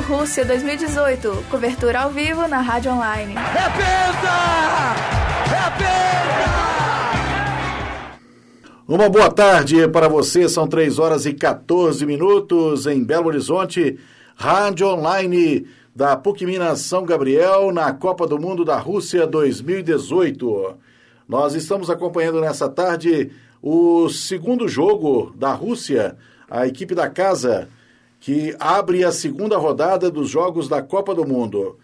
Rússia 2018. Cobertura ao vivo na rádio online. É penta! É penta! Uma boa tarde para você, são 3 horas e 14 minutos em Belo Horizonte, rádio online da PUC Minas São Gabriel na Copa do Mundo da Rússia 2018. Nós estamos acompanhando nessa tarde o segundo jogo da Rússia, a equipe da casa, que abre a segunda rodada dos Jogos da Copa do Mundo.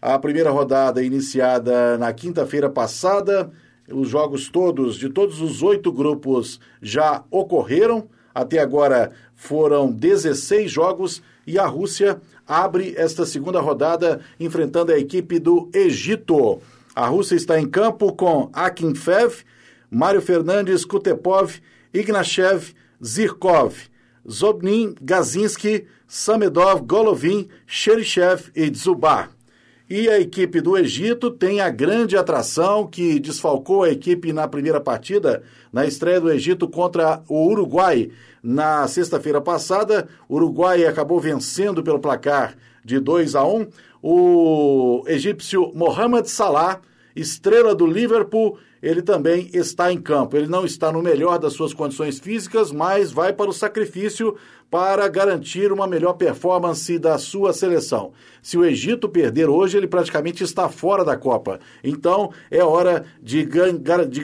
A primeira rodada iniciada na quinta-feira passada, os jogos todos, de todos os oito grupos, já ocorreram. Até agora foram 16 jogos e a Rússia abre esta segunda rodada enfrentando a equipe do Egito. A Rússia está em campo com Akinfev, Mário Fernandes, Kutepov, Ignachev, Zirkov, Zobnin, Gazinski, Samedov, Golovin, Sherichev e Dzubar. E a equipe do Egito tem a grande atração que desfalcou a equipe na primeira partida, na estreia do Egito contra o Uruguai. Na sexta-feira passada, o Uruguai acabou vencendo pelo placar de 2 a 1. O egípcio Mohamed Salah, estrela do Liverpool, ele também está em campo. Ele não está no melhor das suas condições físicas, mas vai para o sacrifício para garantir uma melhor performance da sua seleção. Se o Egito perder hoje, ele praticamente está fora da Copa. Então, é hora de, de,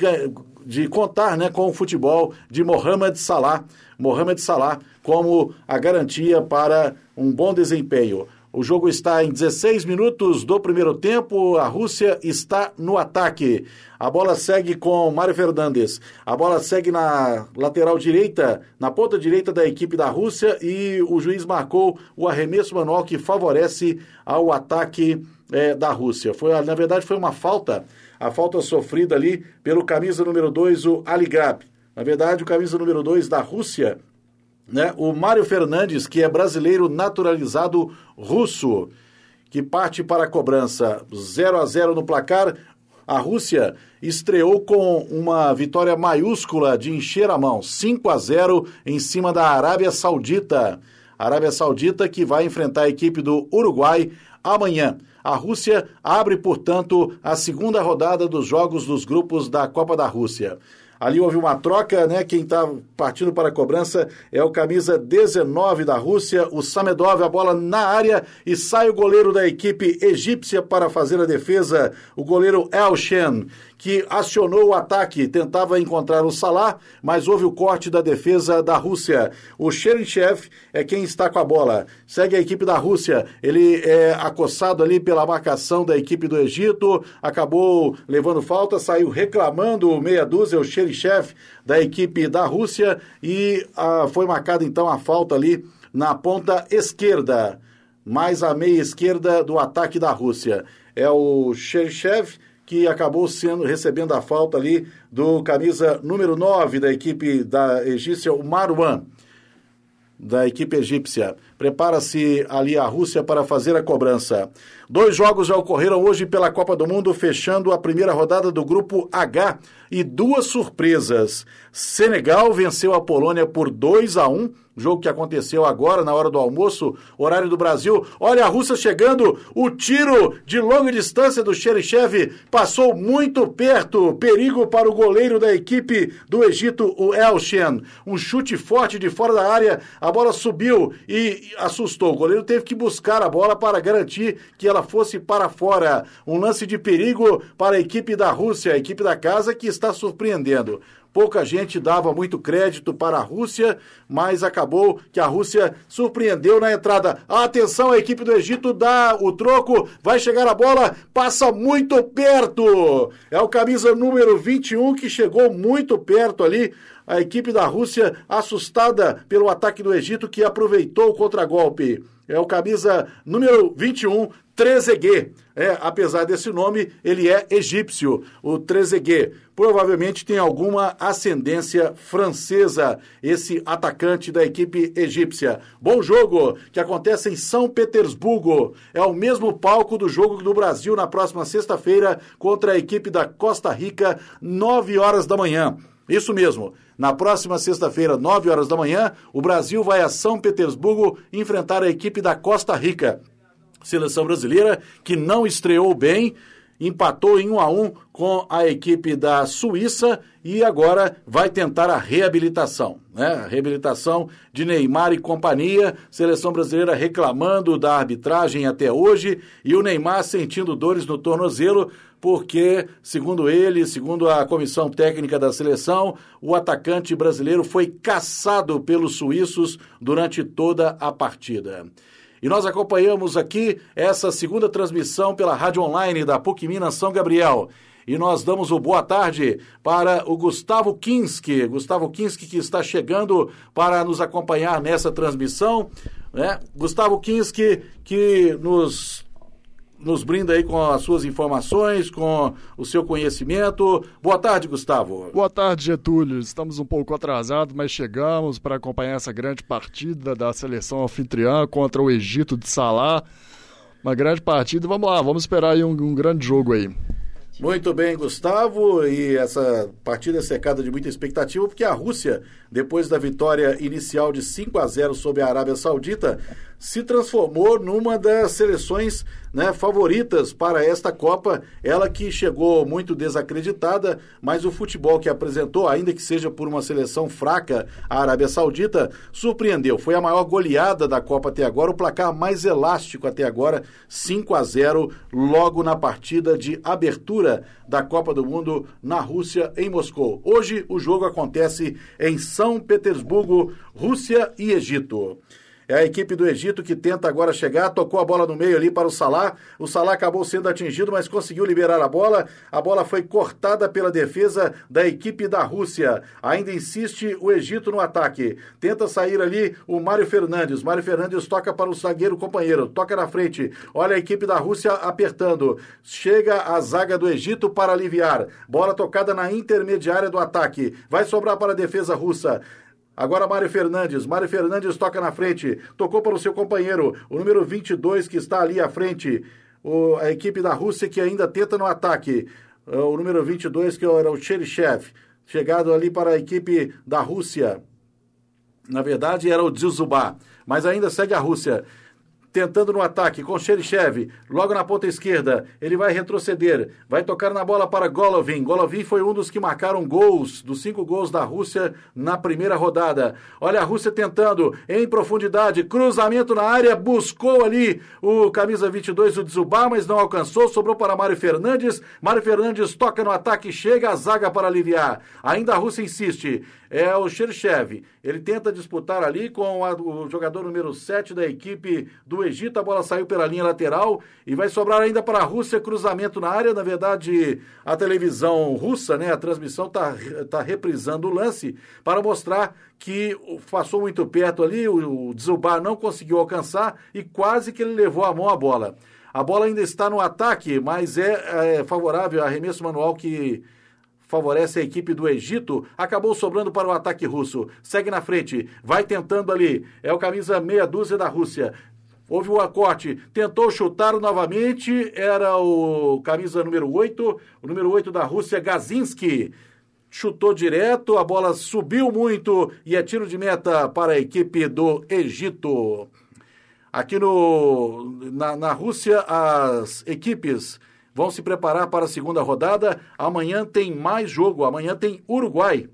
de contar né, com o futebol de Mohamed Salah. Mohamed Salah como a garantia para um bom desempenho. O jogo está em 16 minutos do primeiro tempo. A Rússia está no ataque. A bola segue com Mário Fernandes. A bola segue na lateral direita, na ponta direita da equipe da Rússia. E o juiz marcou o arremesso manual que favorece ao ataque é, da Rússia. Foi, na verdade, foi uma falta. A falta sofrida ali pelo camisa número 2, o Aligrab. Na verdade, o camisa número 2 da Rússia né? O Mário Fernandes, que é brasileiro naturalizado russo, que parte para a cobrança 0 a 0 no placar. A Rússia estreou com uma vitória maiúscula de encher a mão, 5 a 0 em cima da Arábia Saudita. Arábia Saudita que vai enfrentar a equipe do Uruguai amanhã. A Rússia abre, portanto, a segunda rodada dos jogos dos grupos da Copa da Rússia. Ali houve uma troca, né? Quem está partindo para a cobrança é o camisa 19 da Rússia, o Samedov, a bola na área e sai o goleiro da equipe egípcia para fazer a defesa, o goleiro Elshen, que acionou o ataque, tentava encontrar o Salah, mas houve o corte da defesa da Rússia. O Cherichev é quem está com a bola. Segue a equipe da Rússia. Ele é acossado ali pela marcação da equipe do Egito, acabou levando falta, saiu reclamando o meia dúzia, o Cherichev da equipe da Rússia e ah, foi marcada então a falta ali na ponta esquerda, mais a meia esquerda do ataque da Rússia. É o Cherichev que acabou sendo recebendo a falta ali do camisa número 9 da equipe da egípcia, o Marwan, da equipe egípcia. Prepara-se ali a Rússia para fazer a cobrança. Dois jogos já ocorreram hoje pela Copa do Mundo, fechando a primeira rodada do grupo H e duas surpresas. Senegal venceu a Polônia por 2 a 1 jogo que aconteceu agora na hora do almoço, horário do Brasil. Olha a Rússia chegando, o tiro de longa distância do Xerichev passou muito perto, perigo para o goleiro da equipe do Egito, o Elshen. Um chute forte de fora da área, a bola subiu e assustou. O goleiro teve que buscar a bola para garantir que ela fosse para fora. Um lance de perigo para a equipe da Rússia, a equipe da casa que está surpreendendo. Pouca gente dava muito crédito para a Rússia, mas acabou que a Rússia surpreendeu na entrada. Atenção, a equipe do Egito dá o troco, vai chegar a bola, passa muito perto. É o camisa número 21 que chegou muito perto ali. A equipe da Rússia assustada pelo ataque do Egito que aproveitou o contragolpe. É o camisa número 21, Trezeguet. É, apesar desse nome, ele é egípcio, o Trezeguet. Provavelmente tem alguma ascendência francesa, esse atacante da equipe egípcia. Bom jogo, que acontece em São Petersburgo. É o mesmo palco do jogo do Brasil na próxima sexta-feira contra a equipe da Costa Rica, 9 horas da manhã. Isso mesmo. Na próxima sexta-feira, 9 horas da manhã, o Brasil vai a São Petersburgo enfrentar a equipe da Costa Rica. Seleção brasileira que não estreou bem, empatou em 1 a 1 com a equipe da Suíça e agora vai tentar a reabilitação, né? A reabilitação de Neymar e companhia, seleção brasileira reclamando da arbitragem até hoje e o Neymar sentindo dores no tornozelo porque, segundo ele, segundo a comissão técnica da seleção, o atacante brasileiro foi caçado pelos suíços durante toda a partida. E nós acompanhamos aqui essa segunda transmissão pela rádio online da PUC Minas São Gabriel. E nós damos o boa tarde para o Gustavo Kinski. Gustavo Kinski que está chegando para nos acompanhar nessa transmissão. Né? Gustavo Kinski que nos nos brinda aí com as suas informações, com o seu conhecimento. Boa tarde, Gustavo. Boa tarde, Getúlio. Estamos um pouco atrasados, mas chegamos para acompanhar essa grande partida da seleção anfitriã contra o Egito de Salá. Uma grande partida. Vamos lá, vamos esperar aí um, um grande jogo aí. Muito bem, Gustavo. E essa partida é secada de muita expectativa, porque a Rússia, depois da vitória inicial de 5 a 0 sobre a Arábia Saudita, se transformou numa das seleções né, favoritas para esta Copa. Ela que chegou muito desacreditada, mas o futebol que apresentou, ainda que seja por uma seleção fraca, a Arábia Saudita, surpreendeu. Foi a maior goleada da Copa até agora, o placar mais elástico até agora, 5 a 0 logo na partida de abertura da Copa do Mundo na Rússia, em Moscou. Hoje o jogo acontece em São Petersburgo, Rússia e Egito. É a equipe do Egito que tenta agora chegar, tocou a bola no meio ali para o Salah. O Salah acabou sendo atingido, mas conseguiu liberar a bola. A bola foi cortada pela defesa da equipe da Rússia. Ainda insiste o Egito no ataque. Tenta sair ali o Mário Fernandes. Mário Fernandes toca para o zagueiro companheiro, toca na frente. Olha a equipe da Rússia apertando. Chega a zaga do Egito para aliviar. Bola tocada na intermediária do ataque. Vai sobrar para a defesa russa. Agora Mário Fernandes. Mário Fernandes toca na frente. Tocou para o seu companheiro, o número 22 que está ali à frente. O, a equipe da Rússia que ainda tenta no ataque. É, o número 22 que era o Cherichev. Chegado ali para a equipe da Rússia. Na verdade era o Dzuzubá. Mas ainda segue a Rússia tentando no ataque com Xerichev, logo na ponta esquerda, ele vai retroceder, vai tocar na bola para Golovin. Golovin foi um dos que marcaram gols, dos cinco gols da Rússia na primeira rodada. Olha a Rússia tentando em profundidade, cruzamento na área, buscou ali o camisa 22, o Dzubá, mas não alcançou, sobrou para Mário Fernandes. Mário Fernandes toca no ataque, chega a zaga para aliviar. Ainda a Rússia insiste, é o Xerchev. Ele tenta disputar ali com a, o jogador número 7 da equipe do Egito. A bola saiu pela linha lateral e vai sobrar ainda para a Rússia. Cruzamento na área. Na verdade, a televisão russa, né, a transmissão está tá reprisando o lance para mostrar que passou muito perto ali. O, o Zubar não conseguiu alcançar e quase que ele levou a mão à bola. A bola ainda está no ataque, mas é, é favorável arremesso manual que favorece a equipe do Egito, acabou sobrando para o ataque russo. Segue na frente, vai tentando ali. É o camisa meia dúzia da Rússia. Houve o um acorte, tentou chutar novamente, era o camisa número 8, o número 8 da Rússia, Gazinski. Chutou direto, a bola subiu muito e é tiro de meta para a equipe do Egito. Aqui no, na, na Rússia, as equipes vão se preparar para a segunda rodada. Amanhã tem mais jogo. Amanhã tem Uruguai.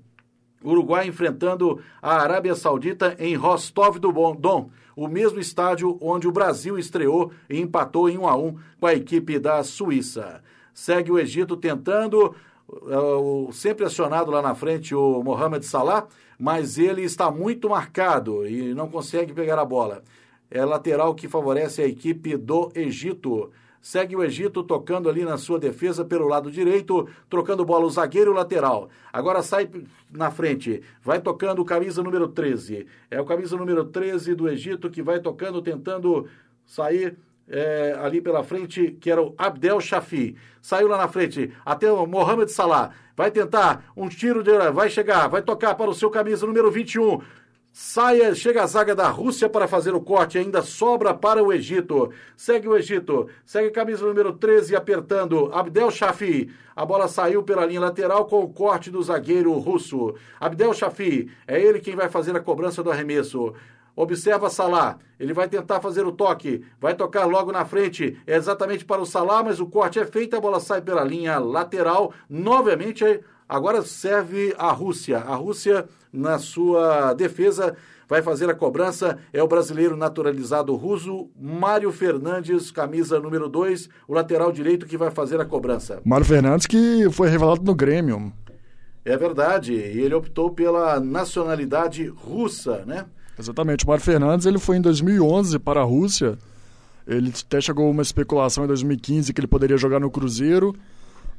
Uruguai enfrentando a Arábia Saudita em Rostov do Don, o mesmo estádio onde o Brasil estreou e empatou em 1 a 1 com a equipe da Suíça. Segue o Egito tentando, uh, sempre acionado lá na frente o Mohamed Salah, mas ele está muito marcado e não consegue pegar a bola. É lateral que favorece a equipe do Egito. Segue o Egito tocando ali na sua defesa pelo lado direito, trocando bola o zagueiro e o lateral. Agora sai na frente, vai tocando o camisa número 13. É o camisa número 13 do Egito que vai tocando, tentando sair é, ali pela frente, que era o Abdel Shafi. Saiu lá na frente, até o Mohamed Salah. Vai tentar um tiro, de, vai chegar, vai tocar para o seu camisa número 21. Saia, chega a zaga da Rússia para fazer o corte, ainda sobra para o Egito. Segue o Egito, segue a camisa número 13 apertando. Abdel Shafi. A bola saiu pela linha lateral com o corte do zagueiro russo. Abdel Shafi, é ele quem vai fazer a cobrança do arremesso. Observa Salah. Ele vai tentar fazer o toque. Vai tocar logo na frente. É exatamente para o Salah, mas o corte é feito. A bola sai pela linha lateral. Novamente, agora serve a Rússia. A Rússia, na sua defesa, vai fazer a cobrança. É o brasileiro naturalizado russo, Mário Fernandes, camisa número 2, o lateral direito que vai fazer a cobrança. Mário Fernandes que foi revelado no Grêmio. É verdade. E ele optou pela nacionalidade russa, né? Exatamente. O Mário Fernandes ele foi em 2011 para a Rússia. Ele até chegou uma especulação em 2015 que ele poderia jogar no Cruzeiro,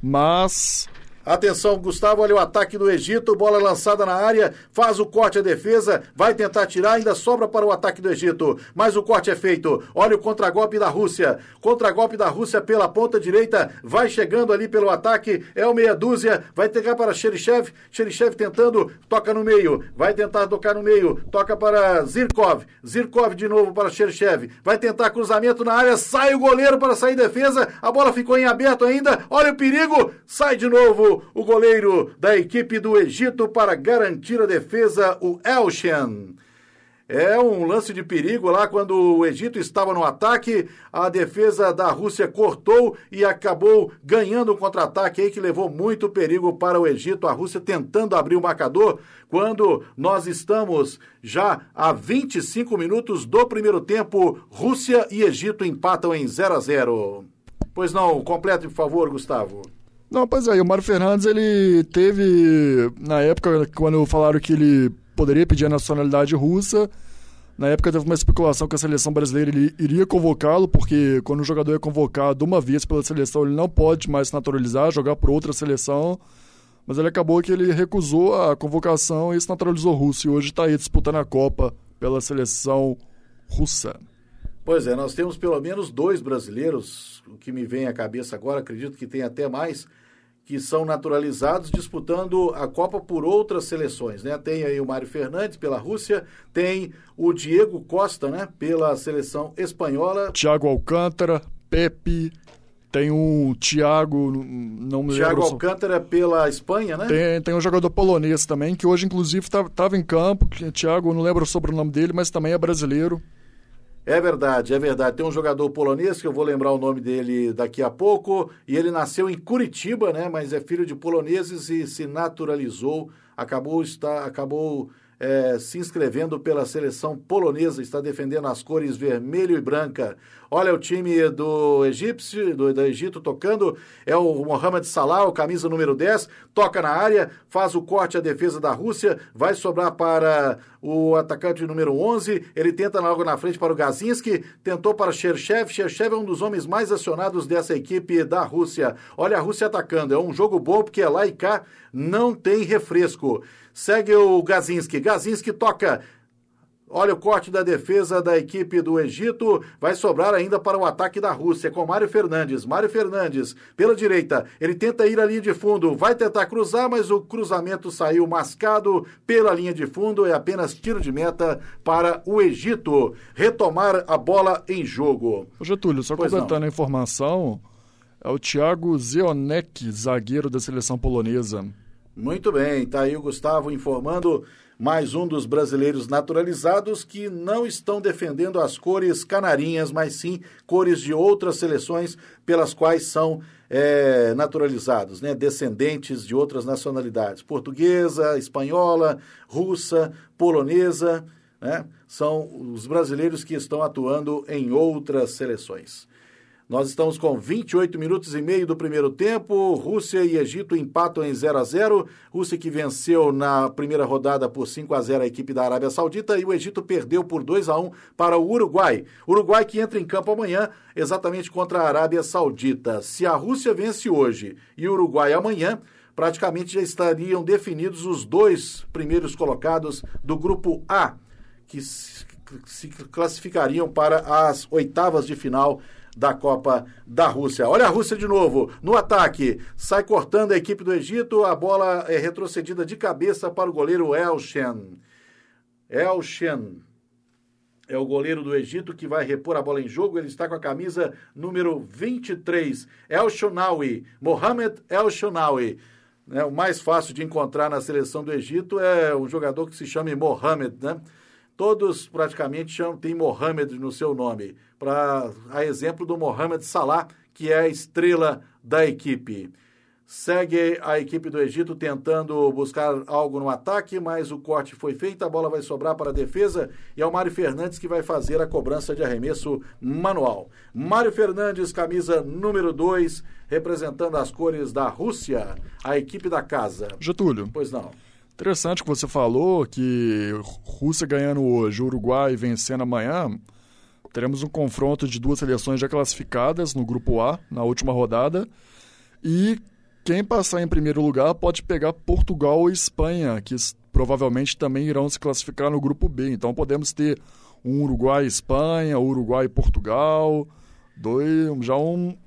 mas Atenção, Gustavo, olha o ataque do Egito, bola lançada na área, faz o corte à defesa, vai tentar tirar, ainda sobra para o ataque do Egito, mas o corte é feito. Olha o contragolpe da Rússia, contragolpe da Rússia pela ponta direita, vai chegando ali pelo ataque, é o meia dúzia, vai pegar para Xerichev, Xerichev tentando, toca no meio, vai tentar tocar no meio, toca para Zirkov, Zirkov de novo para Xerichev, vai tentar cruzamento na área, sai o goleiro para sair defesa, a bola ficou em aberto ainda, olha o perigo, sai de novo o goleiro da equipe do Egito para garantir a defesa, o Elshan. É um lance de perigo lá quando o Egito estava no ataque, a defesa da Rússia cortou e acabou ganhando um contra-ataque aí que levou muito perigo para o Egito, a Rússia tentando abrir o marcador quando nós estamos já a 25 minutos do primeiro tempo, Rússia e Egito empatam em 0 a 0. Pois não, complete por favor, Gustavo. Não, pois é, o Mário Fernandes, ele teve, na época, quando falaram que ele poderia pedir a nacionalidade russa, na época teve uma especulação que a seleção brasileira ele iria convocá-lo, porque quando o jogador é convocado uma vez pela seleção, ele não pode mais se naturalizar, jogar por outra seleção, mas ele acabou que ele recusou a convocação e se naturalizou russo, e hoje está aí disputando a Copa pela seleção russa. Pois é, nós temos pelo menos dois brasileiros, o que me vem à cabeça agora, acredito que tem até mais, que são naturalizados disputando a Copa por outras seleções, né? Tem aí o Mário Fernandes pela Rússia, tem o Diego Costa, né, pela seleção espanhola. Thiago Alcântara, Pepe, tem o Thiago, não me Thiago lembro. Alcântara pela Espanha, né? Tem, tem um jogador polonês também, que hoje inclusive estava tá, em campo, que, Thiago, não lembro sobre o nome dele, mas também é brasileiro. É verdade, é verdade. Tem um jogador polonês que eu vou lembrar o nome dele daqui a pouco. E ele nasceu em Curitiba, né? Mas é filho de poloneses e se naturalizou. Acabou está, acabou é, se inscrevendo pela seleção polonesa, está defendendo as cores vermelho e branca. Olha o time do egípcio, do, do Egito tocando, é o Mohamed Salah, o camisa número 10, toca na área, faz o corte à defesa da Rússia, vai sobrar para o atacante número 11, ele tenta logo na frente para o Gazinski, tentou para Cherchev, Cherchev é um dos homens mais acionados dessa equipe da Rússia. Olha a Rússia atacando, é um jogo bom porque é lá e cá não tem refresco. Segue o Gazinski. Gazinski toca. Olha o corte da defesa da equipe do Egito. Vai sobrar ainda para o ataque da Rússia com Mário Fernandes. Mário Fernandes pela direita. Ele tenta ir à linha de fundo. Vai tentar cruzar, mas o cruzamento saiu mascado pela linha de fundo. É apenas tiro de meta para o Egito retomar a bola em jogo. Ô Getúlio, só pois completando não. a informação, é o Thiago Zionek, zagueiro da seleção polonesa. Muito bem, tá aí o Gustavo informando mais um dos brasileiros naturalizados que não estão defendendo as cores canarinhas, mas sim cores de outras seleções pelas quais são é, naturalizados, né? descendentes de outras nacionalidades, portuguesa, espanhola, russa, polonesa, né? são os brasileiros que estão atuando em outras seleções. Nós estamos com 28 minutos e meio do primeiro tempo. Rússia e Egito empatam em 0 a 0. Rússia que venceu na primeira rodada por 5 a 0 a equipe da Arábia Saudita e o Egito perdeu por 2 a 1 para o Uruguai. Uruguai que entra em campo amanhã exatamente contra a Arábia Saudita. Se a Rússia vence hoje e o Uruguai amanhã, praticamente já estariam definidos os dois primeiros colocados do grupo A, que se classificariam para as oitavas de final da Copa da Rússia. Olha a Rússia de novo, no ataque, sai cortando a equipe do Egito, a bola é retrocedida de cabeça para o goleiro Elshen. Elshen é o goleiro do Egito que vai repor a bola em jogo, ele está com a camisa número 23, El Shonawi, Mohamed El Shonawi. É, o mais fácil de encontrar na seleção do Egito é um jogador que se chama Mohamed, né? Todos praticamente chamam, tem Mohamed no seu nome, para a exemplo do Mohamed Salah, que é a estrela da equipe. Segue a equipe do Egito tentando buscar algo no ataque, mas o corte foi feito, a bola vai sobrar para a defesa e é o Mário Fernandes que vai fazer a cobrança de arremesso manual. Mário Fernandes, camisa número 2, representando as cores da Rússia, a equipe da casa. Getúlio. Pois não. Interessante que você falou que Rússia ganhando hoje, Uruguai vencendo amanhã. Teremos um confronto de duas seleções já classificadas no grupo A, na última rodada. E quem passar em primeiro lugar pode pegar Portugal ou Espanha, que provavelmente também irão se classificar no grupo B. Então podemos ter um Uruguai Espanha, Uruguai Portugal, dois, já um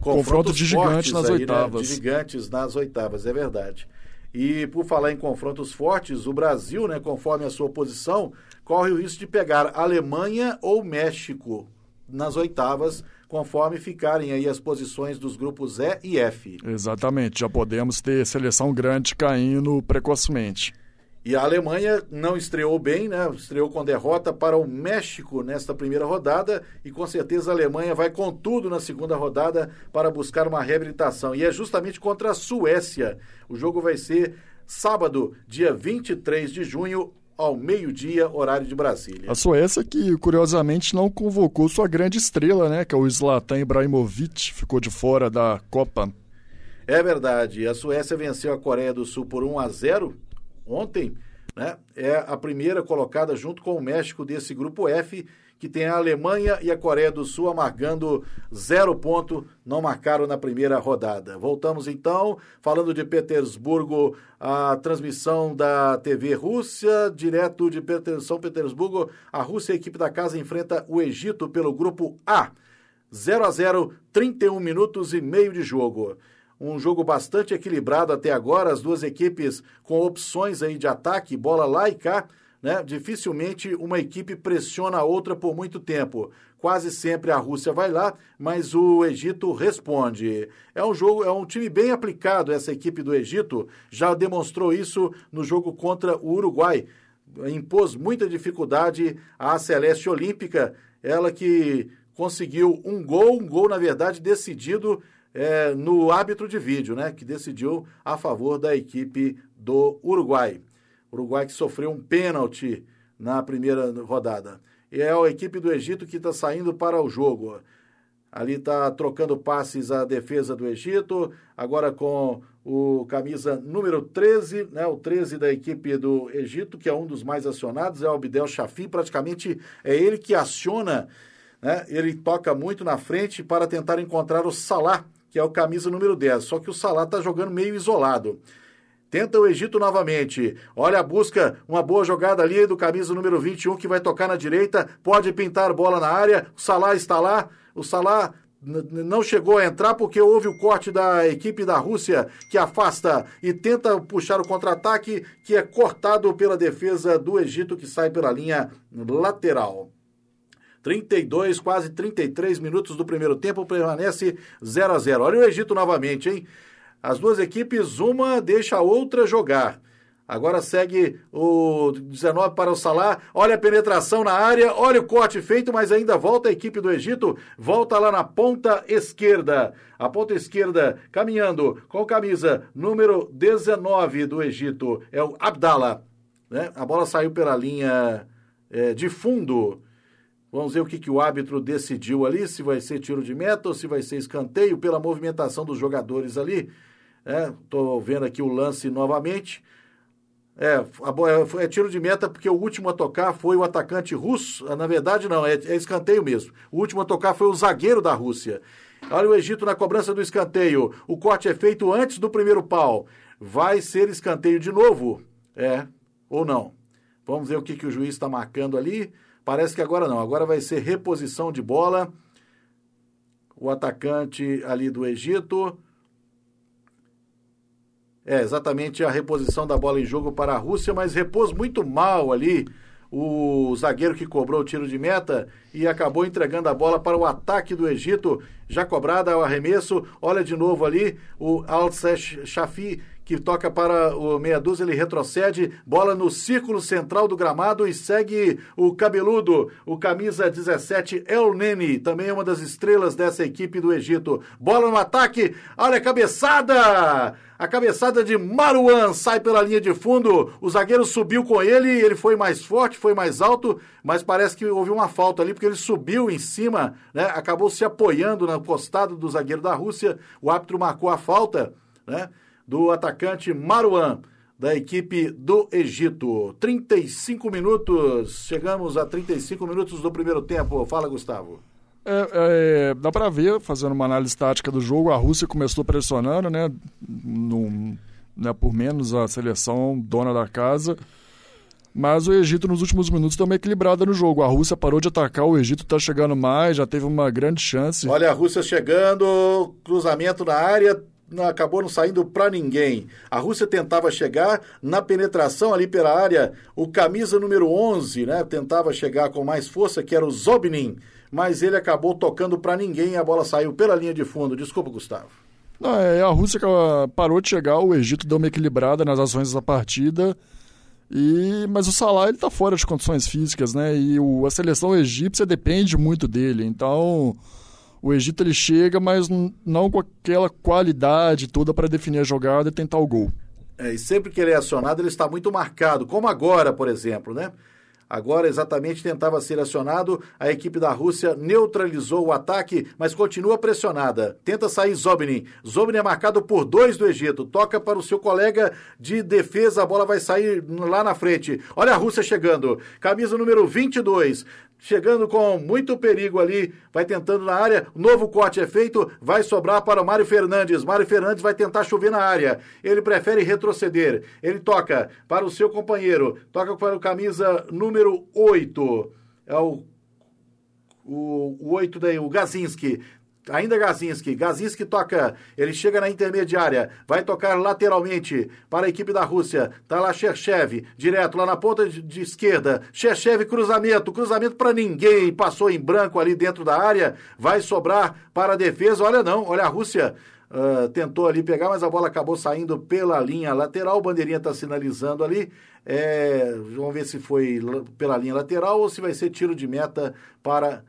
confronto de gigantes nas aí, oitavas. Né? De gigantes nas oitavas, é verdade. E por falar em confrontos fortes, o Brasil, né, conforme a sua posição, corre o risco de pegar Alemanha ou México nas oitavas, conforme ficarem aí as posições dos grupos E e F. Exatamente, já podemos ter seleção grande caindo precocemente. E a Alemanha não estreou bem, né? Estreou com derrota para o México nesta primeira rodada e com certeza a Alemanha vai com tudo na segunda rodada para buscar uma reabilitação. E é justamente contra a Suécia. O jogo vai ser sábado, dia 23 de junho, ao meio-dia, horário de Brasília. A Suécia que, curiosamente, não convocou sua grande estrela, né? Que é o Zlatan Ibrahimovic, ficou de fora da Copa. É verdade. A Suécia venceu a Coreia do Sul por 1 a 0 ontem, né? É a primeira colocada junto com o México desse grupo F, que tem a Alemanha e a Coreia do Sul amargando zero ponto, não marcaram na primeira rodada. Voltamos então, falando de Petersburgo, a transmissão da TV Rússia, direto de São Petersburgo, a Rússia, a equipe da casa, enfrenta o Egito pelo grupo A. 0 a 0, 31 minutos e meio de jogo um jogo bastante equilibrado até agora, as duas equipes com opções aí de ataque, bola lá e cá, né? Dificilmente uma equipe pressiona a outra por muito tempo. Quase sempre a Rússia vai lá, mas o Egito responde. É um jogo, é um time bem aplicado essa equipe do Egito, já demonstrou isso no jogo contra o Uruguai. Impôs muita dificuldade à Celeste Olímpica, ela que conseguiu um gol, um gol na verdade decidido é, no árbitro de vídeo, né, que decidiu a favor da equipe do Uruguai. Uruguai que sofreu um pênalti na primeira rodada. E é a equipe do Egito que está saindo para o jogo. Ali está trocando passes a defesa do Egito, agora com o camisa número 13, né, o 13 da equipe do Egito, que é um dos mais acionados, é o Abdel Shafi, praticamente é ele que aciona, né, ele toca muito na frente para tentar encontrar o Salah, que é o camisa número 10. Só que o Salah está jogando meio isolado. Tenta o Egito novamente. Olha a busca, uma boa jogada ali do camisa número 21 que vai tocar na direita. Pode pintar bola na área. O Salah está lá. O Salah não chegou a entrar porque houve o corte da equipe da Rússia que afasta e tenta puxar o contra-ataque que é cortado pela defesa do Egito que sai pela linha lateral. 32, quase 33 minutos do primeiro tempo, permanece 0 a 0 Olha o Egito novamente, hein? As duas equipes, uma deixa a outra jogar. Agora segue o 19 para o Salah. Olha a penetração na área, olha o corte feito, mas ainda volta a equipe do Egito. Volta lá na ponta esquerda. A ponta esquerda caminhando com camisa número 19 do Egito. É o Abdala. Né? A bola saiu pela linha é, de fundo. Vamos ver o que, que o árbitro decidiu ali, se vai ser tiro de meta ou se vai ser escanteio, pela movimentação dos jogadores ali. Estou é, vendo aqui o lance novamente. É, é, é tiro de meta porque o último a tocar foi o atacante russo. Ah, na verdade, não, é, é escanteio mesmo. O último a tocar foi o zagueiro da Rússia. Olha o Egito na cobrança do escanteio. O corte é feito antes do primeiro pau. Vai ser escanteio de novo? É, ou não? Vamos ver o que, que o juiz está marcando ali. Parece que agora não, agora vai ser reposição de bola. O atacante ali do Egito. É, exatamente a reposição da bola em jogo para a Rússia, mas repôs muito mal ali o zagueiro que cobrou o tiro de meta e acabou entregando a bola para o ataque do Egito. Já cobrada o arremesso, olha de novo ali o Al-Shafi que toca para o meia dúzia, ele retrocede, bola no círculo central do gramado e segue o cabeludo, o camisa 17, El Neni, também é uma das estrelas dessa equipe do Egito. Bola no ataque, olha a cabeçada! A cabeçada de Maruan sai pela linha de fundo. O zagueiro subiu com ele, ele foi mais forte, foi mais alto, mas parece que houve uma falta ali, porque ele subiu em cima, né? acabou se apoiando no costado do zagueiro da Rússia. O árbitro marcou a falta né? Do atacante Maruan da equipe do Egito. 35 minutos, chegamos a 35 minutos do primeiro tempo. Fala, Gustavo. É, é, dá para ver, fazendo uma análise tática do jogo, a Rússia começou pressionando, né, no, né, por menos a seleção dona da casa, mas o Egito nos últimos minutos uma equilibrada no jogo. A Rússia parou de atacar, o Egito está chegando mais, já teve uma grande chance. Olha a Rússia chegando, cruzamento na área, não, acabou não saindo para ninguém. A Rússia tentava chegar na penetração ali pela área, o camisa número 11, né, tentava chegar com mais força, que era o Zobnin mas ele acabou tocando para ninguém e a bola saiu pela linha de fundo. Desculpa, Gustavo. Não, é, a Rússia parou de chegar, o Egito deu uma equilibrada nas ações da partida. E, mas o Salah ele tá fora de condições físicas, né? E o, a seleção egípcia depende muito dele. Então, o Egito ele chega, mas não com aquela qualidade toda para definir a jogada e tentar o gol. É, e sempre que ele é acionado, ele está muito marcado, como agora, por exemplo, né? Agora, exatamente, tentava ser acionado. A equipe da Rússia neutralizou o ataque, mas continua pressionada. Tenta sair Zobnin. Zobnin é marcado por dois do Egito. Toca para o seu colega de defesa. A bola vai sair lá na frente. Olha a Rússia chegando. Camisa número 22 chegando com muito perigo ali, vai tentando na área, novo corte é feito, vai sobrar para o Mário Fernandes. Mário Fernandes vai tentar chover na área. Ele prefere retroceder. Ele toca para o seu companheiro, toca para o camisa número 8. É o o, o 8 daí, o Gazinski. Ainda Gazinski. Gazinski toca. Ele chega na intermediária. Vai tocar lateralmente para a equipe da Rússia. Tá lá Cherchev. Direto lá na ponta de, de esquerda. Cherchev, cruzamento. Cruzamento para ninguém. Passou em branco ali dentro da área. Vai sobrar para a defesa. Olha não. Olha a Rússia. Uh, tentou ali pegar, mas a bola acabou saindo pela linha lateral. O bandeirinha está sinalizando ali. É, vamos ver se foi pela linha lateral ou se vai ser tiro de meta para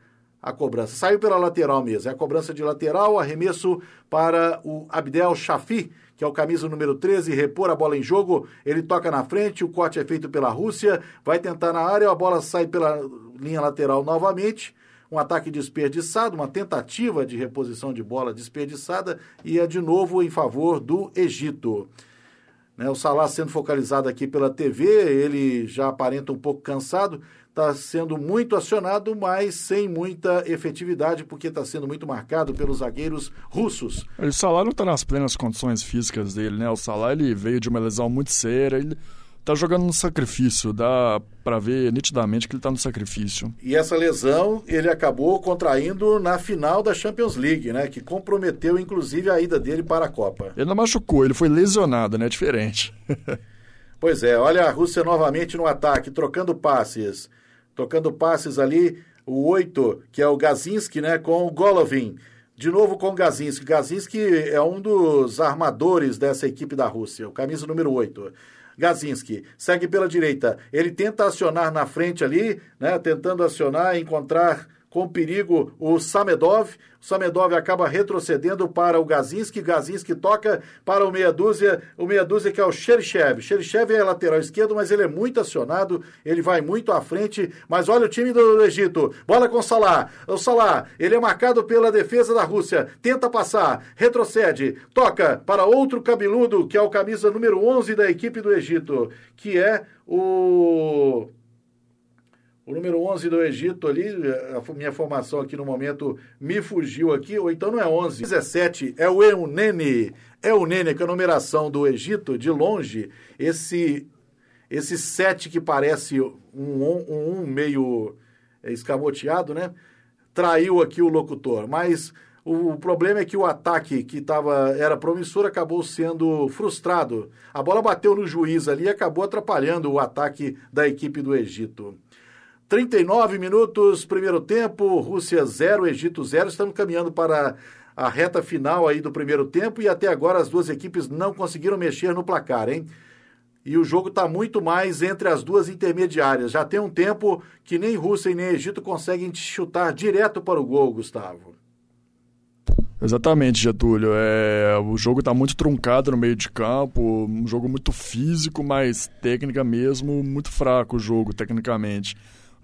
a cobrança. Saiu pela lateral mesmo. É a cobrança de lateral, arremesso para o Abdel Shafi, que é o camisa número 13, repor a bola em jogo. Ele toca na frente, o corte é feito pela Rússia, vai tentar na área, a bola sai pela linha lateral novamente. Um ataque desperdiçado, uma tentativa de reposição de bola desperdiçada e é de novo em favor do Egito. Né, o Salah sendo focalizado aqui pela TV, ele já aparenta um pouco cansado, está sendo muito acionado, mas sem muita efetividade, porque está sendo muito marcado pelos zagueiros russos. O Salah não está nas plenas condições físicas dele, né? O Salah ele veio de uma lesão muito séria, ele está jogando no sacrifício, dá para ver nitidamente que ele está no sacrifício. E essa lesão ele acabou contraindo na final da Champions League, né? Que comprometeu inclusive a ida dele para a Copa. Ele não machucou, ele foi lesionado, né? Diferente. pois é, olha a Rússia novamente no ataque, trocando passes tocando passes ali, o 8, que é o Gazinski, né, com o Golovin. De novo com o Gazinski. Gazinski é um dos armadores dessa equipe da Rússia, o camisa número 8. Gazinski segue pela direita. Ele tenta acionar na frente ali, né, tentando acionar, encontrar com perigo o Samedov. O Samedov acaba retrocedendo para o Gazinski. Gazinski toca para o meia dúzia. O meia dúzia que é o Xerichev. Xerichev é lateral esquerdo, mas ele é muito acionado. Ele vai muito à frente. Mas olha o time do Egito. Bola com o Salah. O Salah, ele é marcado pela defesa da Rússia. Tenta passar. Retrocede. Toca para outro cabeludo, que é o camisa número 11 da equipe do Egito, que é o o número 11 do Egito ali, a minha formação aqui no momento me fugiu aqui, ou então não é 11. 17 é o Eunene. Eunene, que é a numeração do Egito, de longe, esse esse 7 que parece um, um, um meio escamoteado, né? Traiu aqui o locutor. Mas o, o problema é que o ataque que tava, era promissor acabou sendo frustrado. A bola bateu no juiz ali e acabou atrapalhando o ataque da equipe do Egito. 39 minutos, primeiro tempo, Rússia 0, Egito 0. Estamos caminhando para a reta final aí do primeiro tempo e até agora as duas equipes não conseguiram mexer no placar, hein? E o jogo está muito mais entre as duas intermediárias. Já tem um tempo que nem Rússia e nem Egito conseguem chutar direto para o gol, Gustavo. Exatamente, Getúlio. É, o jogo está muito truncado no meio de campo, um jogo muito físico, mas técnica mesmo, muito fraco o jogo, tecnicamente.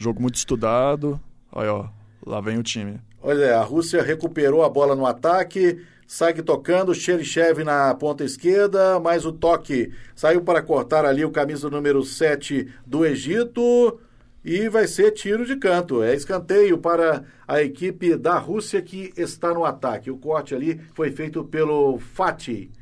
Jogo muito estudado. Olha, ó, lá vem o time. Olha, a Rússia recuperou a bola no ataque, segue tocando, Xerichev na ponta esquerda, mas o toque saiu para cortar ali o camisa número 7 do Egito e vai ser tiro de canto. É escanteio para a equipe da Rússia que está no ataque. O corte ali foi feito pelo Fatih.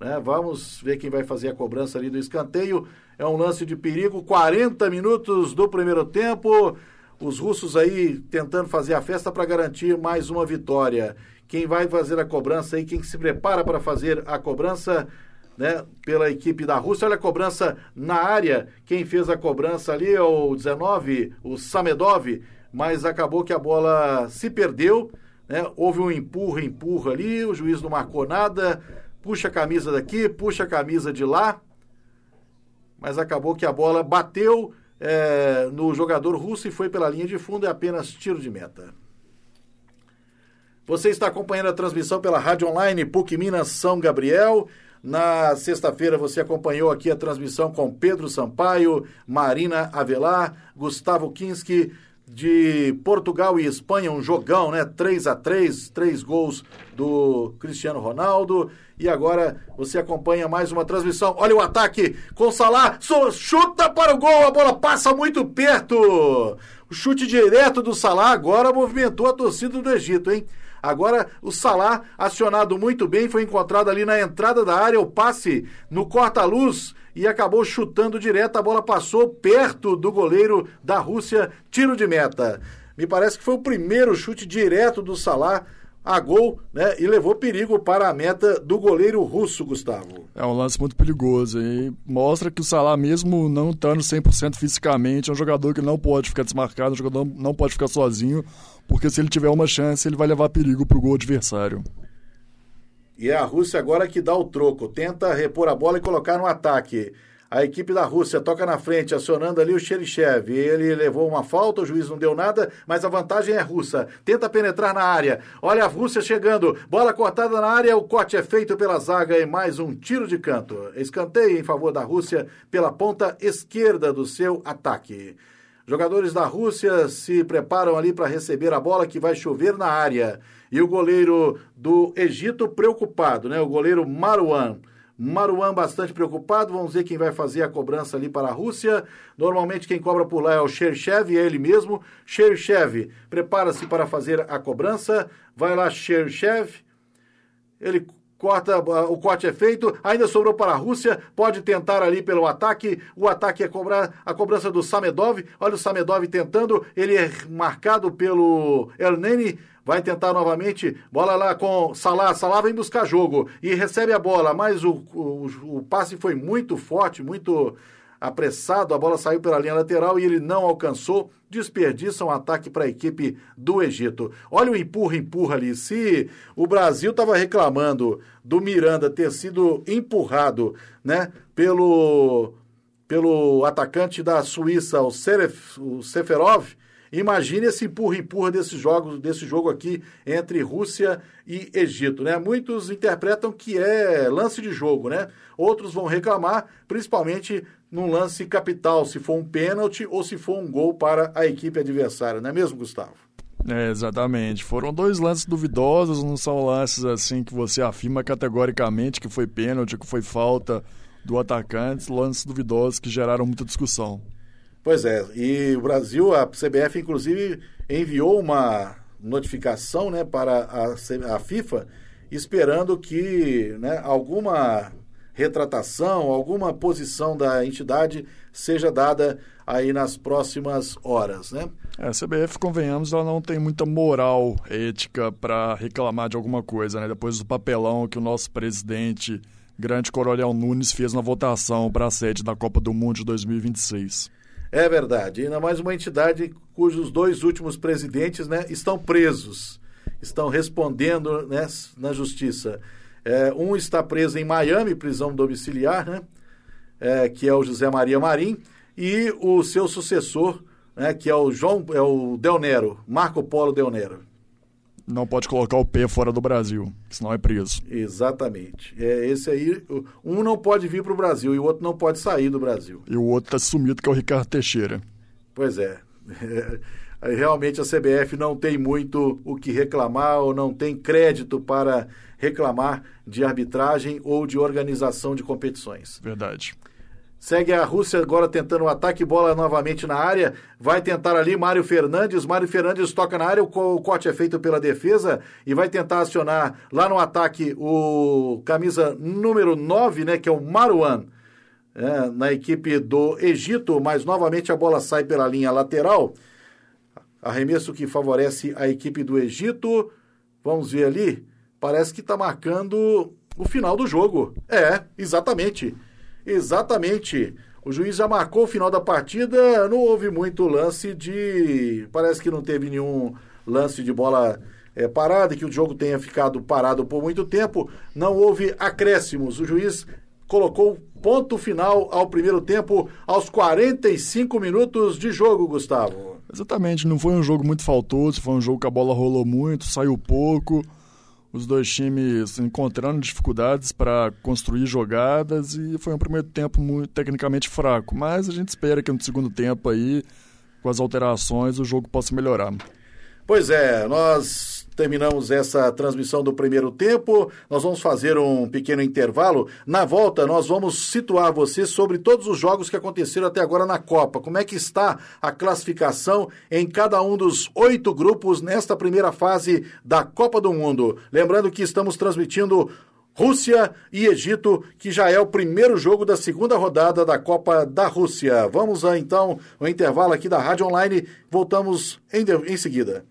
Né? Vamos ver quem vai fazer a cobrança ali do escanteio. É um lance de perigo, 40 minutos do primeiro tempo os russos aí tentando fazer a festa para garantir mais uma vitória. Quem vai fazer a cobrança aí, quem se prepara para fazer a cobrança, né, pela equipe da Rússia. Olha a cobrança na área. Quem fez a cobrança ali é o 19, o Samedov, mas acabou que a bola se perdeu, né? Houve um empurra, empurra ali, o juiz não marcou nada. Puxa a camisa daqui, puxa a camisa de lá. Mas acabou que a bola bateu é, no jogador russo e foi pela linha de fundo, é apenas tiro de meta. Você está acompanhando a transmissão pela rádio online PUC Minas São Gabriel. Na sexta-feira você acompanhou aqui a transmissão com Pedro Sampaio, Marina Avelar, Gustavo Kinski, de Portugal e Espanha, um jogão, né? 3 a 3 três gols do Cristiano Ronaldo. E agora você acompanha mais uma transmissão. Olha o ataque com Salah, chuta para o gol, a bola passa muito perto. O chute direto do Salah agora movimentou a torcida do Egito, hein? Agora o Salah, acionado muito bem, foi encontrado ali na entrada da área, o passe no corta-luz e acabou chutando direto. A bola passou perto do goleiro da Rússia, tiro de meta. Me parece que foi o primeiro chute direto do Salah a gol, né? E levou perigo para a meta do goleiro russo, Gustavo. É um lance muito perigoso e mostra que o Salah, mesmo não estando 100% fisicamente, é um jogador que não pode ficar desmarcado, um jogador não pode ficar sozinho, porque se ele tiver uma chance, ele vai levar perigo para o gol adversário. E é a Rússia agora que dá o troco, tenta repor a bola e colocar no ataque. A equipe da Rússia toca na frente, acionando ali o Xerichev. Ele levou uma falta, o juiz não deu nada, mas a vantagem é russa. Tenta penetrar na área. Olha a Rússia chegando. Bola cortada na área, o corte é feito pela zaga e mais um tiro de canto. Escanteio em favor da Rússia pela ponta esquerda do seu ataque. Jogadores da Rússia se preparam ali para receber a bola que vai chover na área. E o goleiro do Egito preocupado, né? O goleiro Maruan Maruan bastante preocupado. Vamos ver quem vai fazer a cobrança ali para a Rússia. Normalmente quem cobra por lá é o Cherchev, é ele mesmo. Cherchev prepara-se para fazer a cobrança. Vai lá Cherchev. Ele corta, o corte é feito, ainda sobrou para a Rússia, pode tentar ali pelo ataque, o ataque é cobrar a cobrança do Samedov, olha o Samedov tentando, ele é marcado pelo Elneny, vai tentar novamente, bola lá com Salah, Salah vem buscar jogo e recebe a bola, mas o, o, o passe foi muito forte, muito apressado, a bola saiu pela linha lateral e ele não alcançou, desperdiça um ataque para a equipe do Egito. Olha o empurra, empurra ali. Se o Brasil estava reclamando do Miranda ter sido empurrado, né, pelo pelo atacante da Suíça, o, Seref, o Seferov, Imagine esse empurra-empurra desse jogo, desse jogo aqui entre Rússia e Egito, né? Muitos interpretam que é lance de jogo, né? Outros vão reclamar, principalmente num lance capital, se for um pênalti ou se for um gol para a equipe adversária, não é mesmo, Gustavo? É, exatamente. Foram dois lances duvidosos, não são lances assim que você afirma categoricamente que foi pênalti, que foi falta do atacante, lances duvidosos que geraram muita discussão. Pois é, e o Brasil, a CBF, inclusive, enviou uma notificação né, para a, a FIFA, esperando que né, alguma retratação, alguma posição da entidade seja dada aí nas próximas horas, né? É, a CBF, convenhamos, ela não tem muita moral ética para reclamar de alguma coisa, né? Depois do papelão que o nosso presidente, grande Coronel Nunes, fez na votação para a sede da Copa do Mundo de 2026. É verdade. Ainda mais uma entidade cujos dois últimos presidentes né, estão presos. estão respondendo né, na justiça. É, um está preso em Miami, prisão domiciliar, né? É, que é o José Maria Marim, e o seu sucessor, né, que é o João, é o Del Nero, Marco Polo Del Nero. Não pode colocar o P fora do Brasil, senão é preso. Exatamente. É, esse aí, um não pode vir para o Brasil e o outro não pode sair do Brasil. E o outro está sumido, que é o Ricardo Teixeira. Pois é. é. Realmente a CBF não tem muito o que reclamar ou não tem crédito para reclamar de arbitragem ou de organização de competições. Verdade. Segue a Rússia agora tentando o um ataque, bola novamente na área. Vai tentar ali Mário Fernandes. Mário Fernandes toca na área, o corte é feito pela defesa e vai tentar acionar lá no ataque o camisa número 9, né, que é o Maruan, é, na equipe do Egito, mas novamente a bola sai pela linha lateral. Arremesso que favorece a equipe do Egito. Vamos ver ali. Parece que está marcando o final do jogo. É, exatamente. Exatamente. O juiz já marcou o final da partida, não houve muito lance de. Parece que não teve nenhum lance de bola é, parada, que o jogo tenha ficado parado por muito tempo. Não houve acréscimos. O juiz colocou ponto final ao primeiro tempo, aos 45 minutos de jogo, Gustavo. Exatamente, não foi um jogo muito faltoso, foi um jogo que a bola rolou muito, saiu pouco os dois times encontrando dificuldades para construir jogadas e foi um primeiro tempo muito tecnicamente fraco, mas a gente espera que no segundo tempo aí, com as alterações, o jogo possa melhorar. Pois é, nós terminamos essa transmissão do primeiro tempo. Nós vamos fazer um pequeno intervalo. Na volta, nós vamos situar você sobre todos os jogos que aconteceram até agora na Copa. Como é que está a classificação em cada um dos oito grupos nesta primeira fase da Copa do Mundo. Lembrando que estamos transmitindo Rússia e Egito, que já é o primeiro jogo da segunda rodada da Copa da Rússia. Vamos a, então ao intervalo aqui da Rádio Online. Voltamos em, em seguida.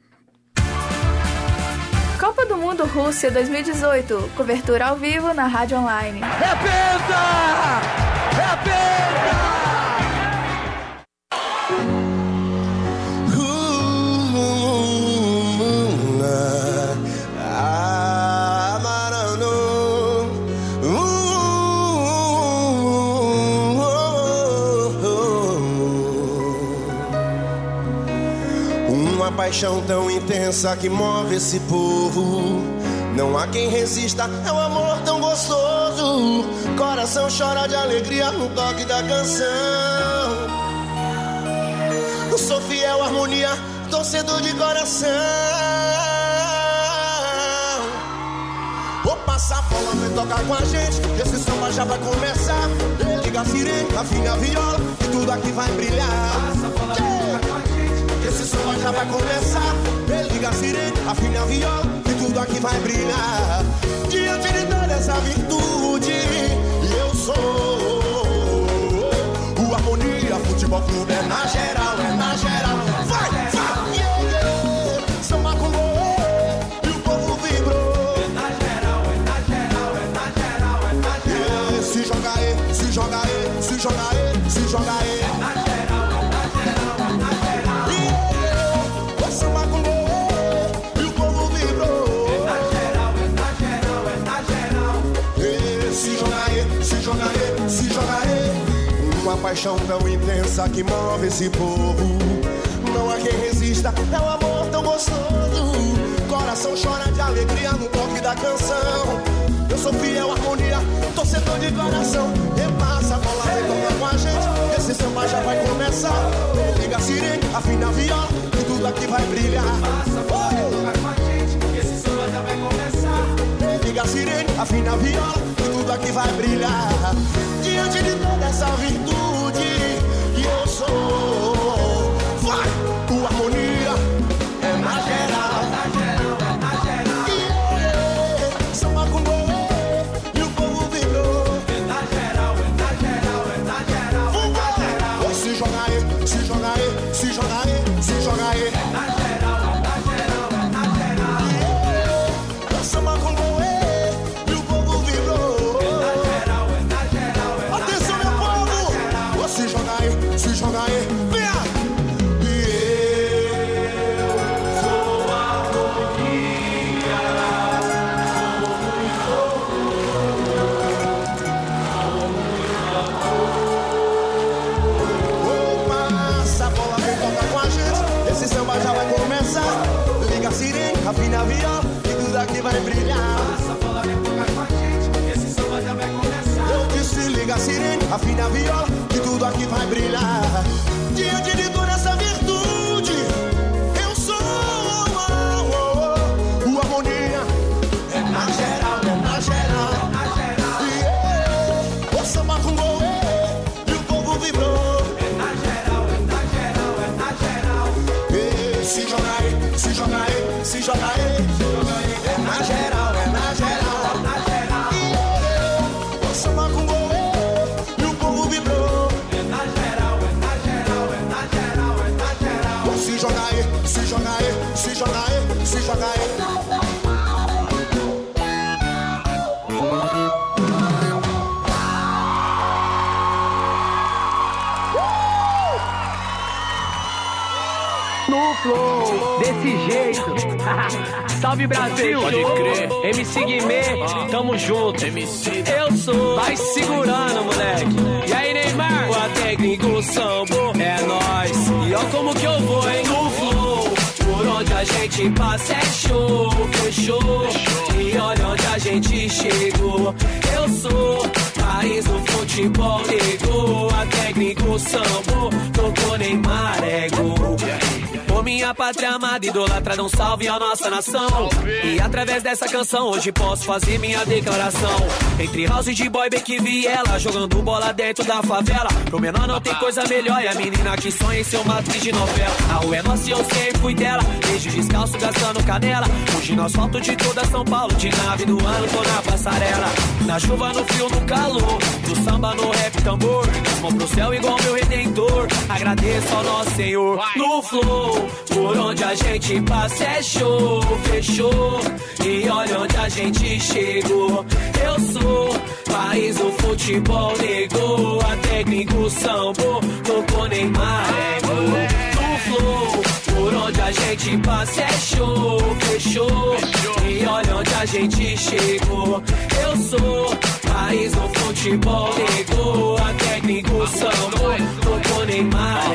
Copa do Mundo Rússia 2018. Cobertura ao vivo na Rádio Online. É! Paixão tão intensa que move esse povo. Não há quem resista, é um amor tão gostoso. Coração chora de alegria no toque da canção. Eu sou fiel, harmonia, torcedor de coração. Vou passar a bola, vem tocar com a gente. Esse samba já vai começar. Liga a sirene, afina a viola, e tudo aqui vai brilhar. Passa a bola, Esse som já vai começar. Liga a sirene, afina a viola e tudo aqui vai brilhar. Diante de toda essa virtude, eu sou o Harmonia Futebol Clube. É na geral, é na geral. Vai, vai, yeah, yeah. Samba com e o povo vibrou. É na geral, é na geral, é na geral, é na geral. Yeah, se joga aí, se joga aí, se joga aí, se joga aí. Paixão tão intensa que move esse povo. Não há quem resista, é um amor tão gostoso. Coração chora de alegria no toque da canção. Eu sou fiel, harmonia, torcedor de coração. Repassa a bola, retorna com a gente. Esse samba já vai começar. Liga a sirene, afina a viola, e tudo aqui vai brilhar. Passa a bola, retorna com a gente. Esse samba já vai começar. Liga a sirene, afina a viola, e tudo aqui vai brilhar. Diante de toda essa virtude que eu sou, vai, o harmonia. É na geral. Se joga aí, se joga aí, se joga aí, Salve Brasil! Pode crer. MC Guimê, tamo junto. MC Eu sou. Vai segurando, moleque. E aí, Neymar? O técnico sambo é nóis. E ó como que eu vou, hein? No flow. Por onde a gente passa é show, fechou. E olha onde a gente chegou. Eu sou país do futebol, negou. A técnico sambo, tocou Neymar, é gol. Minha pátria amada, idolatrada, um salve à nossa nação. E através dessa canção, hoje posso fazer minha declaração. Entre house de boy, Beck e Viela, jogando bola dentro da favela. Pro menor não tem coisa melhor, e a menina que sonha em ser uma atriz de novela. A rua é nossa e eu sempre fui dela. Desde descalço, gastando canela. Hoje no asfalto de toda São Paulo, de nave do ano, tô na passarela. Na chuva, no frio, no calor. Do samba, no rap, tambor. Mão pro céu igual meu redentor. Agradeço ao nosso Senhor. No flow, por onde a gente passa é show, fechou. E olha onde a gente chegou. Eu sou país do futebol, negou. A técnico sambo, tocou Neymar. No flow, por onde a gente passa é show, fechou. E olha onde a gente chegou. Eu sou país do futebol, negou. A técnico sambo, tocou Neymar.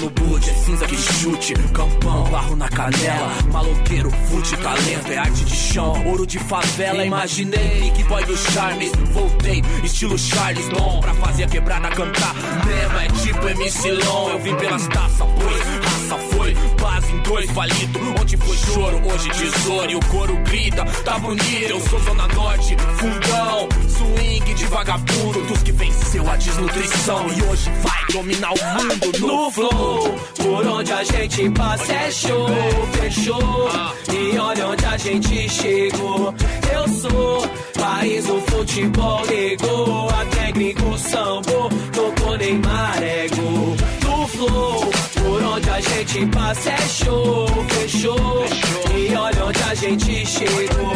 No boot, é cinza que chute. Campão, barro na canela. Maloqueiro, fute, talento, é arte de chão. Ouro de favela, imaginei Big boy do charme, voltei Estilo Charles Long, pra fazer a quebrada cantar. Mesmo é tipo MC Long Eu vim pelas taças, pois foi Base em dois palito, onde foi choro Hoje tesouro e o couro grita Tá bonito, eu sou Zona Norte Fundão, swing de vagabundo Dos que venceu a desnutrição E hoje vai dominar o mundo no flow. Por onde a gente passa é show, fechou. E olha onde a gente chegou. Eu sou país do futebol, negou. A técnico sambo, tocou Neymar, gol. No flow, por onde a gente passa é show, fechou. E olha onde a gente chegou.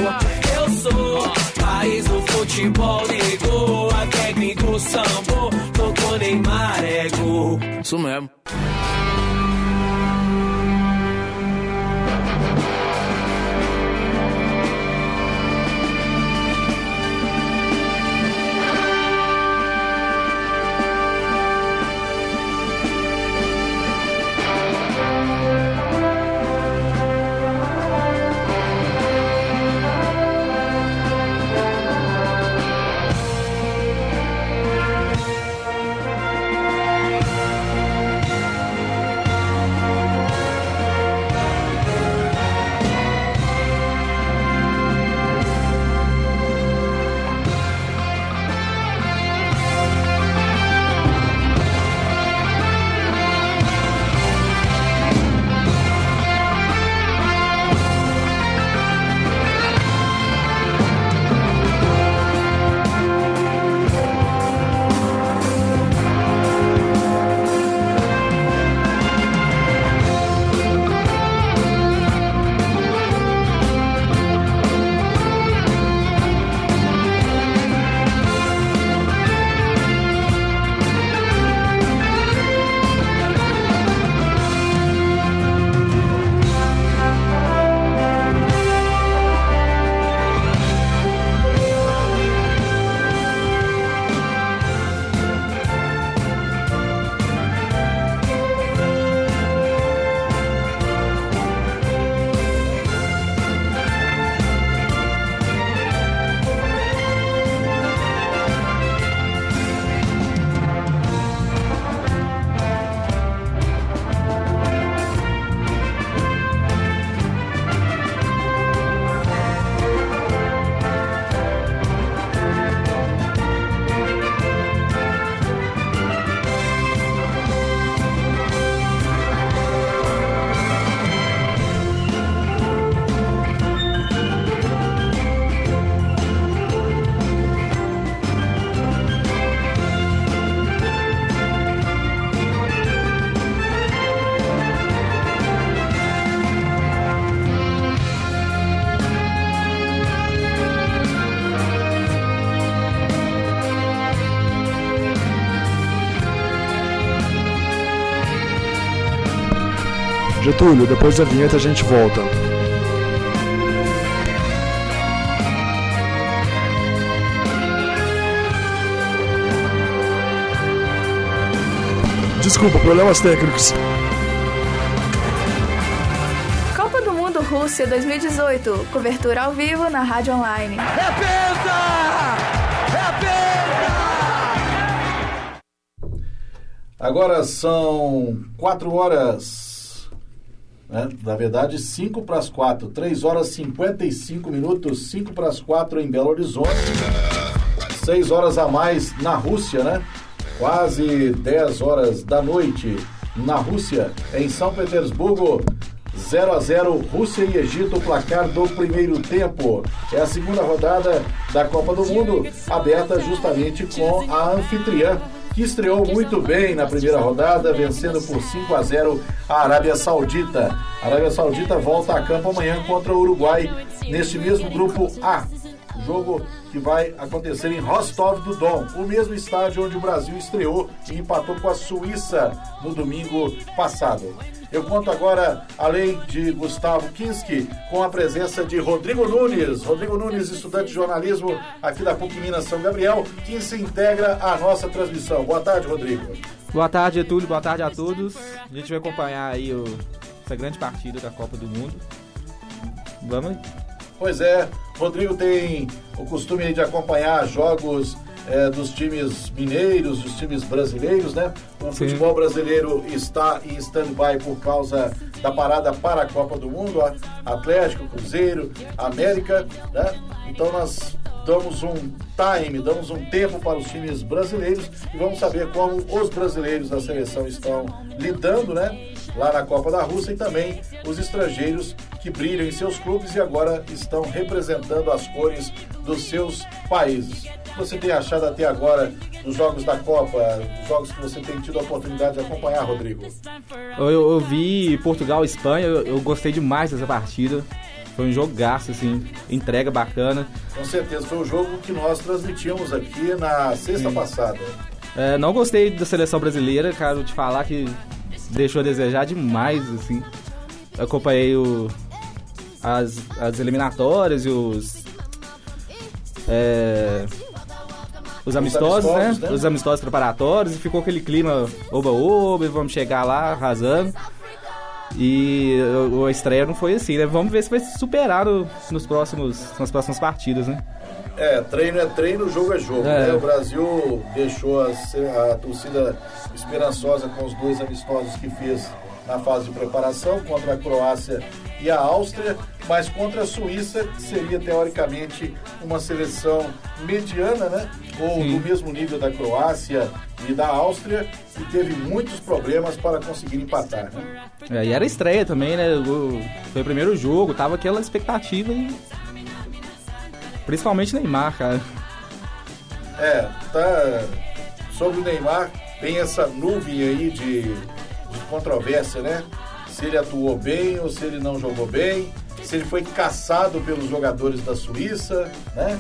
Eu sou país do futebol, negou. A técnico sambo, tocou Neymar, é gol. Isso mesmo. Getúlio, depois da vinheta a gente volta. Desculpa, problemas técnicos. Copa do Mundo Rússia 2018. Cobertura ao vivo na Rádio Online. É penta! É penta! Agora são 4 horas, né? na verdade 5 para as 4, 3 horas e 55 minutos, 5 para as 4 em Belo Horizonte, 6 horas a mais na Rússia, né? Quase 10 horas da noite na Rússia, em São Petersburgo, 0 a 0 Rússia e Egito, placar do primeiro tempo. É a segunda rodada da Copa do Mundo, aberta justamente com a anfitriã, que estreou muito bem na primeira rodada, vencendo por 5 a 0 a Arábia Saudita. A Arábia Saudita volta a campo amanhã contra o Uruguai, neste mesmo grupo A. Jogo que vai acontecer em Rostov do Don, o mesmo estádio onde o Brasil estreou e empatou com a Suíça no domingo passado. Eu conto agora, além de Gustavo Kinski, com a presença de Rodrigo Nunes. Rodrigo Nunes, estudante de jornalismo aqui da PUC Minas São Gabriel, que se integra à nossa transmissão. Boa tarde, Rodrigo. Boa tarde, Getúlio. Boa tarde a todos. A gente vai acompanhar aí o- essa grande partida da Copa do Mundo. Vamos. Pois é, Rodrigo tem o costume de acompanhar jogos eh, dos times mineiros, dos times brasileiros, né? O Sim. futebol brasileiro está em stand-by por causa da parada para a Copa do Mundo, Atlético, Cruzeiro, América, né? Então nós damos um time, damos um tempo para os times brasileiros e vamos saber como os brasileiros da seleção estão lidando, né? Lá na Copa da Rússia e também os estrangeiros que brilham em seus clubes e agora estão representando as cores dos seus países. O que você tem achado até agora dos jogos da Copa, dos jogos que você tem tido a oportunidade de acompanhar, Rodrigo? Eu, eu- vi Portugal e Espanha, eu, eu gostei demais dessa partida. Foi um jogaço, assim, entrega bacana. Com certeza, foi o jogo que nós transmitimos aqui na sexta passada. É, não gostei da seleção brasileira, quero te falar que deixou a desejar demais, assim. Eu acompanhei o, as, as eliminatórias e os. é, os amistosos, amistosos, né? né? Os amistosos preparatórios e ficou aquele clima oba-oba, vamos chegar lá arrasando. E a estreia não foi assim, né? Vamos ver se vai se superar no- nos próximos, nas próximas partidas, né? É, treino é treino, jogo é jogo. É. né? O Brasil deixou a, a torcida esperançosa com os dois amistosos que fez na fase de preparação contra a Croácia e a Áustria, mas contra a Suíça, que seria teoricamente uma seleção mediana, né? Ou Sim. do mesmo nível da Croácia e da Áustria, e teve muitos problemas para conseguir empatar, né? É, e era estreia também, né? Foi o primeiro jogo, tava aquela expectativa e. Principalmente Neymar, cara. É, tá. Sobre o Neymar, tem essa nuvem aí de, de controvérsia, né? Se ele atuou bem ou se ele não jogou bem, se ele foi caçado pelos jogadores da Suíça, né?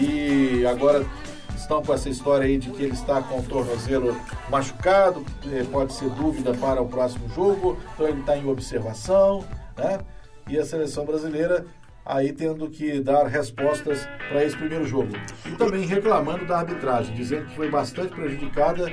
E agora estão com essa história aí de que ele está com o tornozelo machucado, eh, pode ser dúvida para o próximo jogo, então ele está em observação, né? E a seleção brasileira aí tendo que dar respostas para esse primeiro jogo. E também reclamando da arbitragem, dizendo que foi bastante prejudicada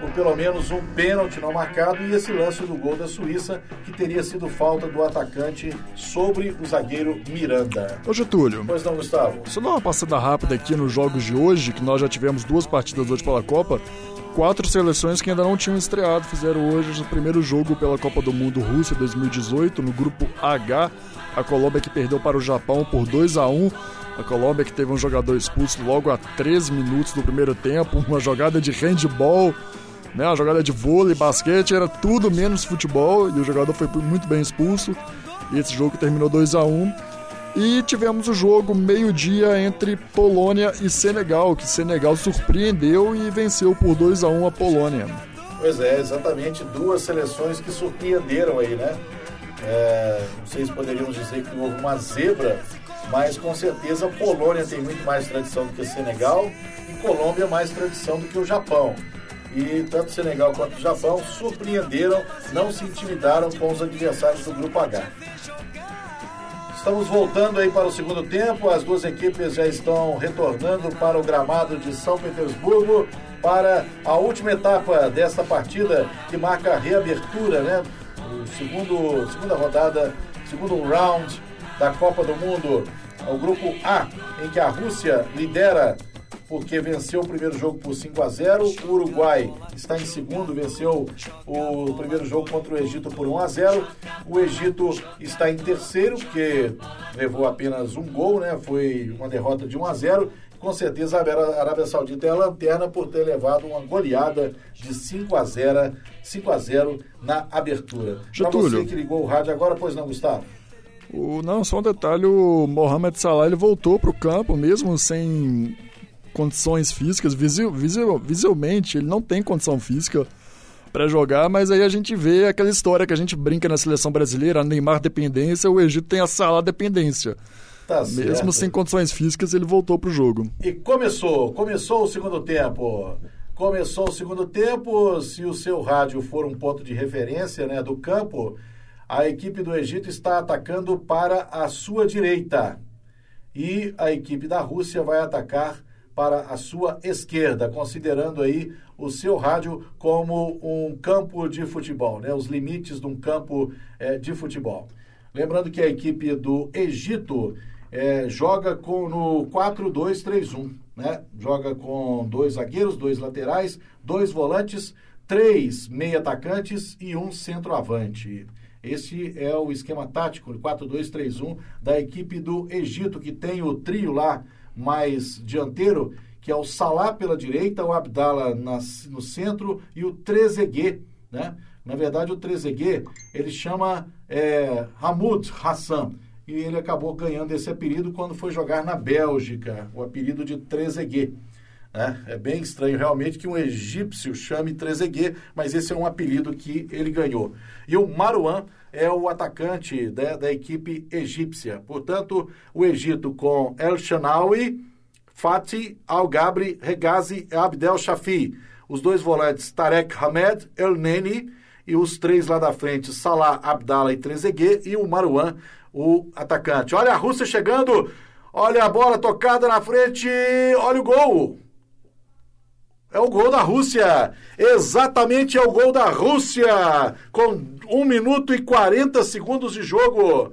por pelo menos um pênalti não marcado e esse lance do gol da Suíça, que teria sido falta do atacante sobre o zagueiro Miranda. Ô Getúlio, Pois não, Gustavo? só dar uma passada rápida aqui nos jogos de hoje, que nós já tivemos duas partidas hoje pela Copa. Quatro seleções que ainda não tinham estreado fizeram hoje o primeiro jogo pela Copa do Mundo Rússia 2018, no grupo H. A Colômbia que perdeu para o Japão por 2 a 1 A Colômbia que teve um jogador expulso logo a 13 minutos do primeiro tempo, uma jogada de handball, né, uma jogada de vôlei, basquete, era tudo menos futebol e o jogador foi muito bem expulso. E esse jogo terminou 2 a 1 e tivemos o jogo meio-dia entre Polônia e Senegal, que Senegal surpreendeu e venceu por 2 a 1 a Polônia. Pois é, exatamente duas seleções que surpreenderam aí, né? É, se poderíamos dizer que houve uma zebra, mas com certeza a Polônia tem muito mais tradição do que o Senegal e Colômbia mais tradição do que o Japão. E tanto o Senegal quanto o Japão surpreenderam, não se intimidaram com os adversários do Grupo H. Estamos voltando aí para o segundo tempo. As duas equipes já estão retornando para o gramado de São Petersburgo para a última etapa desta partida que marca a reabertura, né? Segundo, segunda rodada, segundo round da Copa do Mundo, o grupo A, em que a Rússia lidera porque venceu o primeiro jogo por 5 a 0. O Uruguai está em segundo, venceu o primeiro jogo contra o Egito por 1 a 0. O Egito está em terceiro, porque levou apenas um gol, né? Foi uma derrota de 1 a 0. Com certeza a Arábia Saudita é a lanterna por ter levado uma goleada de 5 a 0, 5 a 0 na abertura. Para você que ligou o rádio agora, pois não, Gustavo? O, não, só um detalhe, o Mohamed Salah ele voltou para o campo mesmo sem condições físicas, visual, visualmente ele não tem condição física para jogar, mas aí a gente vê aquela história que a gente brinca na seleção brasileira, a Neymar dependência, o Egito tem a Salah dependência. Tá Mesmo certo. sem condições físicas, ele voltou pro jogo. E começou, começou o segundo tempo. Começou o segundo tempo, se o seu rádio for um ponto de referência né, do campo, a equipe do Egito está atacando para a sua direita. E a equipe da Rússia vai atacar para a sua esquerda, considerando aí o seu rádio como um campo de futebol, né? os limites de um campo é, de futebol. Lembrando que a equipe do Egito é, joga com, no 4-2-3-1, né? joga com dois zagueiros, dois laterais, dois volantes, três meia atacantes e um centroavante. Esse é o esquema tático 4-2-3-1 da equipe do Egito, que tem o trio lá mais dianteiro, que é o Salah pela direita, o Abdallah no centro e o Trezeguet, né? Na verdade, o Trezeguet, ele chama é, Hamoud Hassan, e ele acabou ganhando esse apelido quando foi jogar na Bélgica, o apelido de Trezeguet. Né? É bem estranho realmente que um egípcio chame Trezeguet, mas esse é um apelido que ele ganhou. E o Marouane é o atacante da, da equipe egípcia. Portanto, o Egito com El Shanawi, Fatih Al-Gabri, Regazi e Abdel Shafi. Os dois volantes Tarek Hamed, El Neni e os três lá da frente, Salah, Abdallah e Trezeguet e o Marouane, o atacante. Olha a Rússia chegando, olha a bola tocada na frente, olha o gol. É o gol da Rússia. Exatamente é o gol da Rússia. Com 1 minuto e 40 segundos de jogo.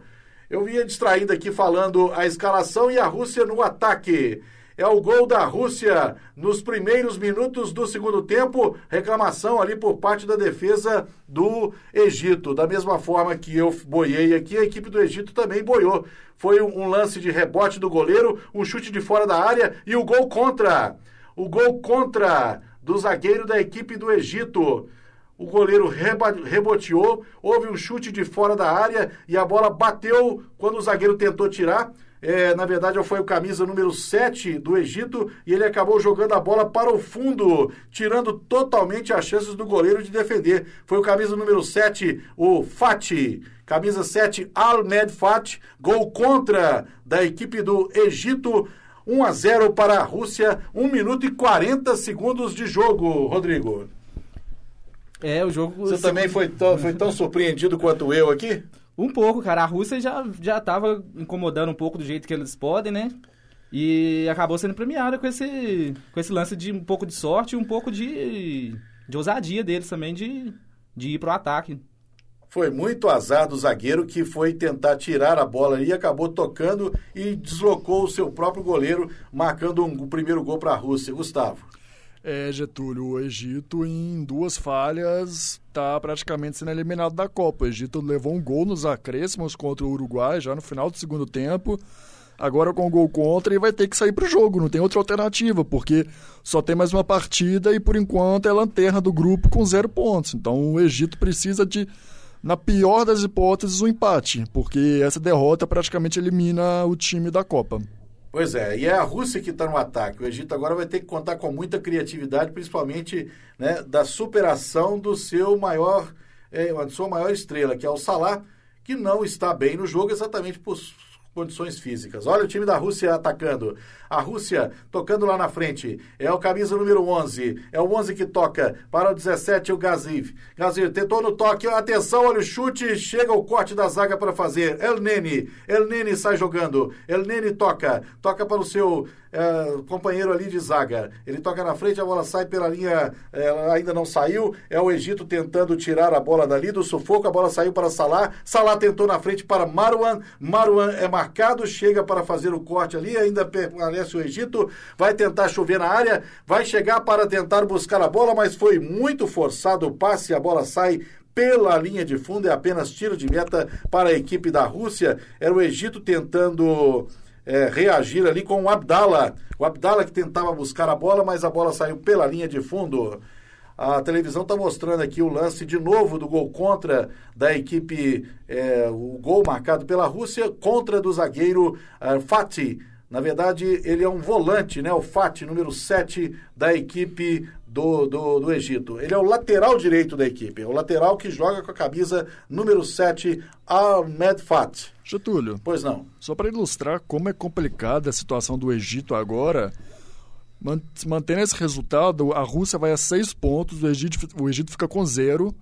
Eu vinha distraído aqui falando a escalação e a Rússia no ataque. É o gol da Rússia nos primeiros minutos do segundo tempo. Reclamação ali por parte da defesa do Egito. Da mesma forma que eu boiei aqui, a equipe do Egito também boiou. Foi um lance de rebote do goleiro, um chute de fora da área e o gol contra. O gol contra do zagueiro da equipe do Egito. O goleiro reboteou, houve um chute de fora da área e a bola bateu quando o zagueiro tentou tirar. É, na verdade, foi o camisa número 7 do Egito e ele acabou jogando a bola para o fundo, tirando totalmente as chances do goleiro de defender. Foi o camisa número 7, o Fati. Camisa 7, Almed Fati. Gol contra da equipe do Egito. 1 a 0 para a Rússia, 1 minuto e 40 segundos de jogo, Rodrigo. É, o jogo. Você também foi tão, foi tão surpreendido quanto eu aqui? Um pouco, cara. A Rússia já, já tava incomodando um pouco do jeito que eles podem, né? E acabou sendo premiada com esse, com esse lance de um pouco de sorte e um pouco de, de ousadia deles também de, de ir pro ataque. Foi muito azar do zagueiro que foi tentar tirar a bola e acabou tocando e deslocou o seu próprio goleiro, marcando um, o primeiro gol para a Rússia. Gustavo. É, Getúlio, o Egito em duas falhas está praticamente sendo eliminado da Copa. O Egito levou um gol nos acréscimos contra o Uruguai já no final do segundo tempo. Agora com o gol contra e vai ter que sair para o jogo, não tem outra alternativa, porque só tem mais uma partida e por enquanto é lanterna do grupo com zero pontos. Então o Egito precisa de na pior das hipóteses, um empate, porque essa derrota praticamente elimina o time da Copa. Pois é, e é a Rússia que está no ataque. O Egito agora vai ter que contar com muita criatividade, principalmente né, da superação do seu maior, é, sua maior estrela, que é o Salah, que não está bem no jogo exatamente por condições físicas. Olha o time da Rússia atacando. A Rússia tocando lá na frente. É o camisa número 11. É o 11 que toca. Para o 17, o Gaziv. Gaziv tentou no toque. Atenção, olha o chute. Chega o corte da zaga para fazer. El Nene. El Nene sai jogando. El Nene toca. Toca para o seu é, companheiro ali de zaga. Ele toca na frente, a bola sai pela linha. Ela ainda não saiu. É o Egito tentando tirar a bola dali do sufoco. A bola saiu para Salah. Salah tentou na frente para Marwan. Marwan é marcado. Chega para fazer o corte ali. Ainda permanece o Egito. Vai tentar chover na área. Vai chegar para tentar buscar a bola, mas foi muito forçado o passe. A bola sai pela linha de fundo, é apenas tiro de meta para a equipe da Rússia. Era o Egito tentando é, reagir ali com o Abdala. O Abdala que tentava buscar a bola, mas a bola saiu pela linha de fundo. A televisão está mostrando aqui o lance de novo do gol contra da equipe, é, o gol marcado pela Rússia contra do zagueiro é, Fatih. Na verdade, ele é um volante, né? O Fatih, número 7 da equipe do, do, do, Egito. Ele é o lateral direito da equipe, é o lateral que joga com a camisa número 7, Ahmed Fatih. Getúlio. Pois não. Só para ilustrar como é complicada a situação do Egito agora, mantendo esse resultado, a Rússia vai a seis pontos, o Egito, o Egito fica com zero,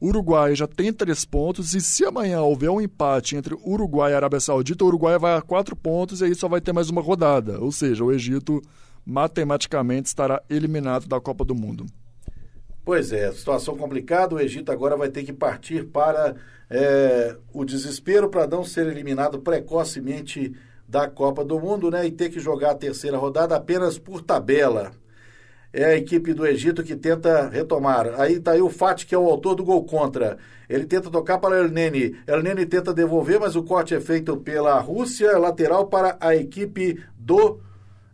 o Uruguai já tem três pontos, e se amanhã houver um empate entre Uruguai e Arábia Saudita, o Uruguai vai a quatro pontos e aí só vai ter mais uma rodada. Ou seja, o Egito matematicamente estará eliminado da Copa do Mundo. Pois é, situação complicada. O Egito agora vai ter que partir para é, o desespero para não ser eliminado precocemente da Copa do Mundo, né? E ter que jogar a terceira rodada apenas por tabela. É a equipe do Egito que tenta retomar. Aí está aí o Fati, que é o autor do gol contra. Ele tenta tocar para El Nene. El Nene tenta devolver, mas o corte é feito pela Rússia, lateral para a equipe do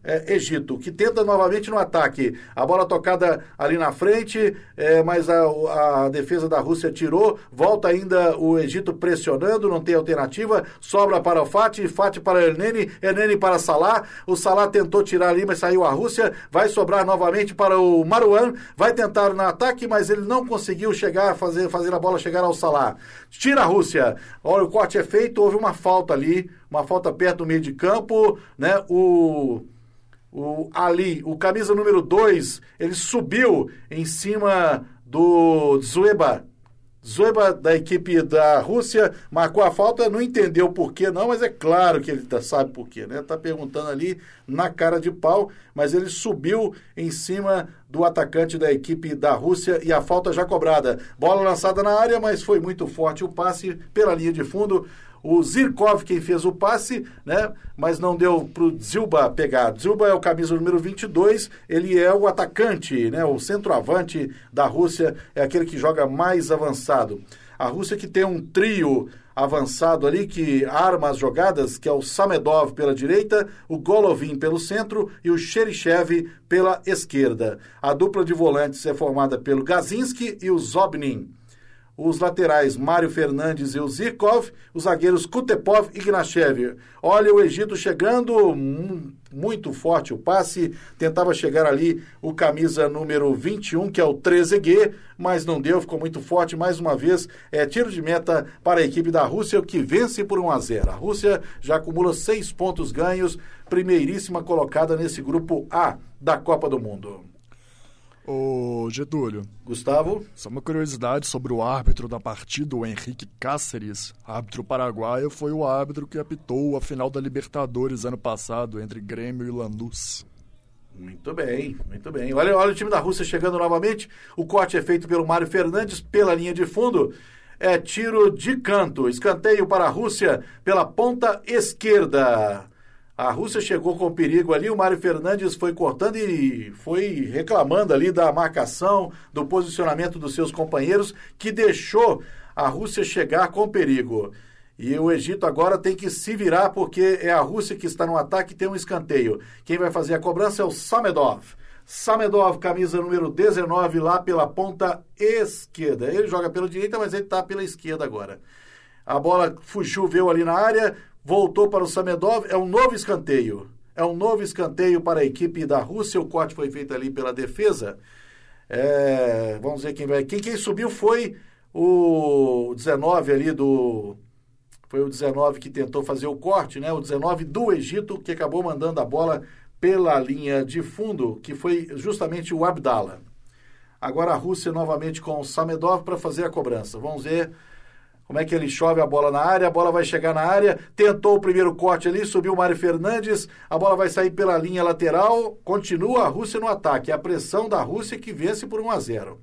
é, Egito, que tenta novamente no ataque. A bola tocada ali na frente, é, mas a, a, defesa da Rússia tirou. Volta ainda o Egito pressionando, não tem alternativa. Sobra para o Fati, Fati para Hernani, Hernani para Salah. O Salah tentou tirar ali, mas saiu a Rússia. Vai sobrar novamente para o Maruan. Vai tentar no ataque, mas ele não conseguiu chegar, fazer, fazer a bola chegar ao Salah. Tira a Rússia. Olha, o corte é feito, houve uma falta ali, uma falta perto do meio de campo, né? O o Ali, o camisa número 2, ele subiu em cima do Zueba. Zueba, da equipe da Rússia, marcou a falta, não entendeu por que não, mas é claro que ele tá, sabe por quê, né? Tá perguntando ali na cara de pau, mas ele subiu em cima do atacante da equipe da Rússia e a falta já cobrada. Bola lançada na área, mas foi muito forte o passe pela linha de fundo o Zirkov quem fez o passe, né? Mas não deu para o Zilba pegar. Zilba é o camisa número 22, ele é o atacante, né? O centroavante da Rússia, é aquele que joga mais avançado. A Rússia que tem um trio avançado ali que arma as jogadas, que é o Samedov pela direita, o Golovin pelo centro e o Xerichev pela esquerda. A dupla de volantes é formada pelo Gazinski e o Zobnin os laterais Mário Fernandes e o Zirkov, os zagueiros Kutepov e Ignachev. Olha o Egito chegando, muito forte o passe, tentava chegar ali o camisa número 21, que é o 13G, mas não deu, ficou muito forte mais uma vez. É tiro de meta para a equipe da Rússia, que vence por 1 a 0. A Rússia já acumula seis pontos ganhos, primeiríssima colocada nesse grupo A da Copa do Mundo. Ô, Getúlio. Gustavo? Só uma curiosidade sobre o árbitro da partida, o Henrique Cáceres. Árbitro paraguaio foi o árbitro que apitou a final da Libertadores ano passado entre Grêmio e Lanús. Muito bem, muito bem. Olha, olha o time da Rússia chegando novamente. O corte é feito pelo Mário Fernandes pela linha de fundo. É tiro de canto. Escanteio para a Rússia pela ponta esquerda. A Rússia chegou com perigo ali, o Mário Fernandes foi cortando e foi reclamando ali da marcação, do posicionamento dos seus companheiros, que deixou a Rússia chegar com perigo. E o Egito agora tem que se virar porque é a Rússia que está no ataque e tem um escanteio. Quem vai fazer a cobrança é o Samedov. Samedov, camisa número 19, lá pela ponta esquerda. Ele joga pela direita, mas ele está pela esquerda agora. A bola fugiu, veio ali na área, voltou para o Samedov, é um novo escanteio. É um novo escanteio para a equipe da Rússia. O corte foi feito ali pela defesa. É, vamos ver quem vai. Quem, quem subiu foi o 19 ali do. Foi o 19 que tentou fazer o corte, né? O 19 do Egito que acabou mandando a bola pela linha de fundo, que foi justamente o Abdala. Agora a Rússia novamente com o Samedov para fazer a cobrança. Vamos ver como é que ele chove a bola na área, a bola vai chegar na área, tentou o primeiro corte ali, subiu o Mário Fernandes, a bola vai sair pela linha lateral, continua a Rússia no ataque, é a pressão da Rússia que vence por 1 a 0.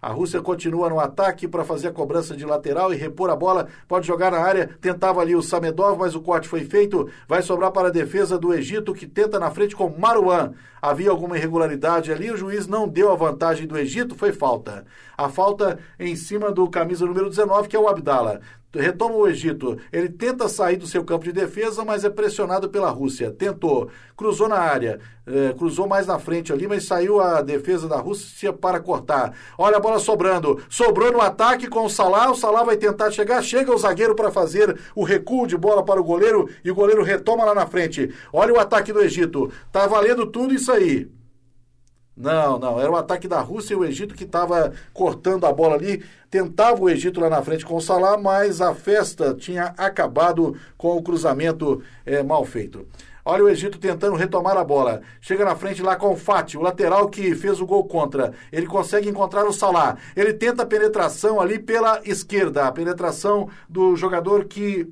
A Rússia continua no ataque para fazer a cobrança de lateral e repor a bola. Pode jogar na área. Tentava ali o Samedov, mas o corte foi feito. Vai sobrar para a defesa do Egito, que tenta na frente com Maruan. Havia alguma irregularidade ali. O juiz não deu a vantagem do Egito. Foi falta. A falta em cima do camisa número 19, que é o Abdala retoma o Egito. Ele tenta sair do seu campo de defesa, mas é pressionado pela Rússia. Tentou, cruzou na área, é, cruzou mais na frente ali, mas saiu a defesa da Rússia para cortar. Olha a bola sobrando. Sobrou no ataque com o Salah. O Salah vai tentar chegar. Chega o zagueiro para fazer o recuo de bola para o goleiro e o goleiro retoma lá na frente. Olha o ataque do Egito. Tá valendo tudo isso aí. Não, não. Era o ataque da Rússia e o Egito que estava cortando a bola ali. Tentava o Egito lá na frente com o Salah, mas a festa tinha acabado com o cruzamento é, mal feito. Olha o Egito tentando retomar a bola. Chega na frente lá com o Fati, o lateral que fez o gol contra. Ele consegue encontrar o Salah. Ele tenta a penetração ali pela esquerda. A penetração do jogador que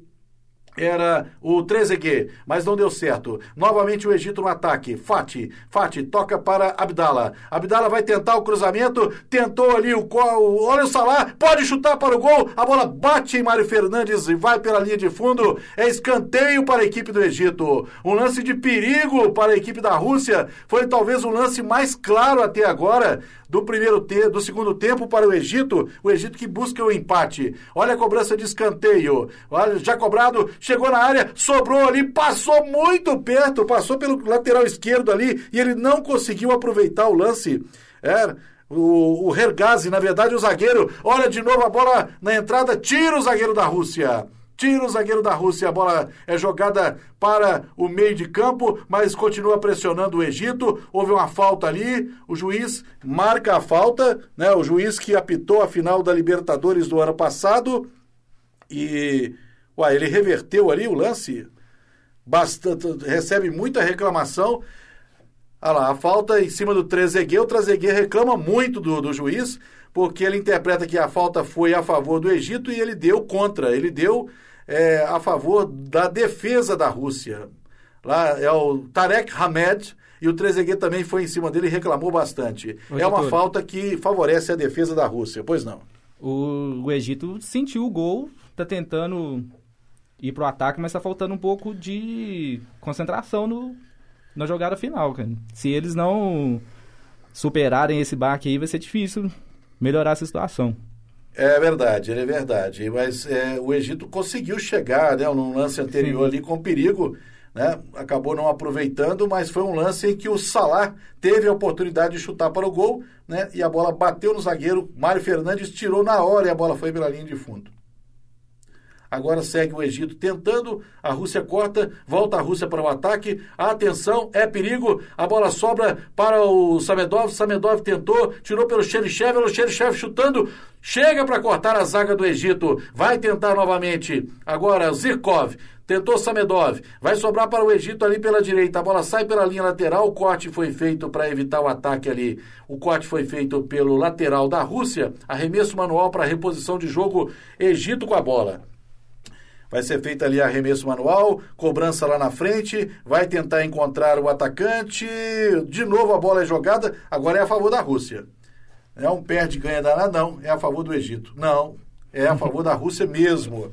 era o Trezeguet, mas não deu certo. Novamente o Egito no ataque. Fati, Fati toca para Abdala. Abdala vai tentar o cruzamento, tentou ali o olha o Salah, pode chutar para o gol. A bola bate em Mário Fernandes e vai pela linha de fundo. É escanteio para a equipe do Egito. Um lance de perigo para a equipe da Rússia. Foi talvez o lance mais claro até agora do primeiro te do segundo tempo para o Egito, o Egito que busca o empate. Olha a cobrança de escanteio. Olha, já cobrado, chegou na área, sobrou ali, passou muito perto, passou pelo lateral esquerdo ali e ele não conseguiu aproveitar o lance. É, o, o Hergazi, na verdade, o zagueiro, olha de novo a bola na entrada, tira o zagueiro da Rússia. Tira o zagueiro da Rússia, a bola é jogada para o meio de campo, mas continua pressionando o Egito. Houve uma falta ali, o juiz marca a falta, né? O juiz que apitou a final da Libertadores do ano passado e uai, ele reverteu ali o lance. Bastante, recebe muita reclamação. Olha lá, a falta em cima do Trezeguet, o Trezeguet reclama muito do, do juiz, porque ele interpreta que a falta foi a favor do Egito e ele deu contra, ele deu é, a favor da defesa da Rússia. Lá é o Tarek Hamed, e o Trezeguet também foi em cima dele e reclamou bastante. É uma doutor. falta que favorece a defesa da Rússia, pois não. O, o Egito sentiu o gol, tá tentando ir pro ataque, mas tá faltando um pouco de concentração no, na jogada final, cara. Se eles não superarem esse baque aí, vai ser difícil melhorar essa situação. É verdade, é verdade. Mas é, o Egito conseguiu chegar, né, num lance anterior ali com perigo, né? Acabou não aproveitando, mas foi um lance em que o Salah teve a oportunidade de chutar para o gol, né? E a bola bateu no zagueiro, Mário Fernandes tirou na hora e a bola foi pela linha de fundo. Agora segue o Egito tentando, a Rússia corta, volta a Rússia para o ataque. Atenção, é perigo. A bola sobra para o Samedov. Samedov tentou, tirou pelo Xerichev, o Xerichev chutando, chega para cortar a zaga do Egito. Vai tentar novamente. Agora Zirkov. Tentou Samedov, vai sobrar para o Egito ali pela direita. A bola sai pela linha lateral. O corte foi feito para evitar o ataque ali. O corte foi feito pelo lateral da Rússia. Arremesso manual para reposição de jogo. Egito com a bola. Vai ser feito ali arremesso manual, cobrança lá na frente, vai tentar encontrar o atacante. De novo a bola é jogada, agora é a favor da Rússia. É um perde ganha danado, não, é a favor do Egito. Não, é a favor da Rússia mesmo.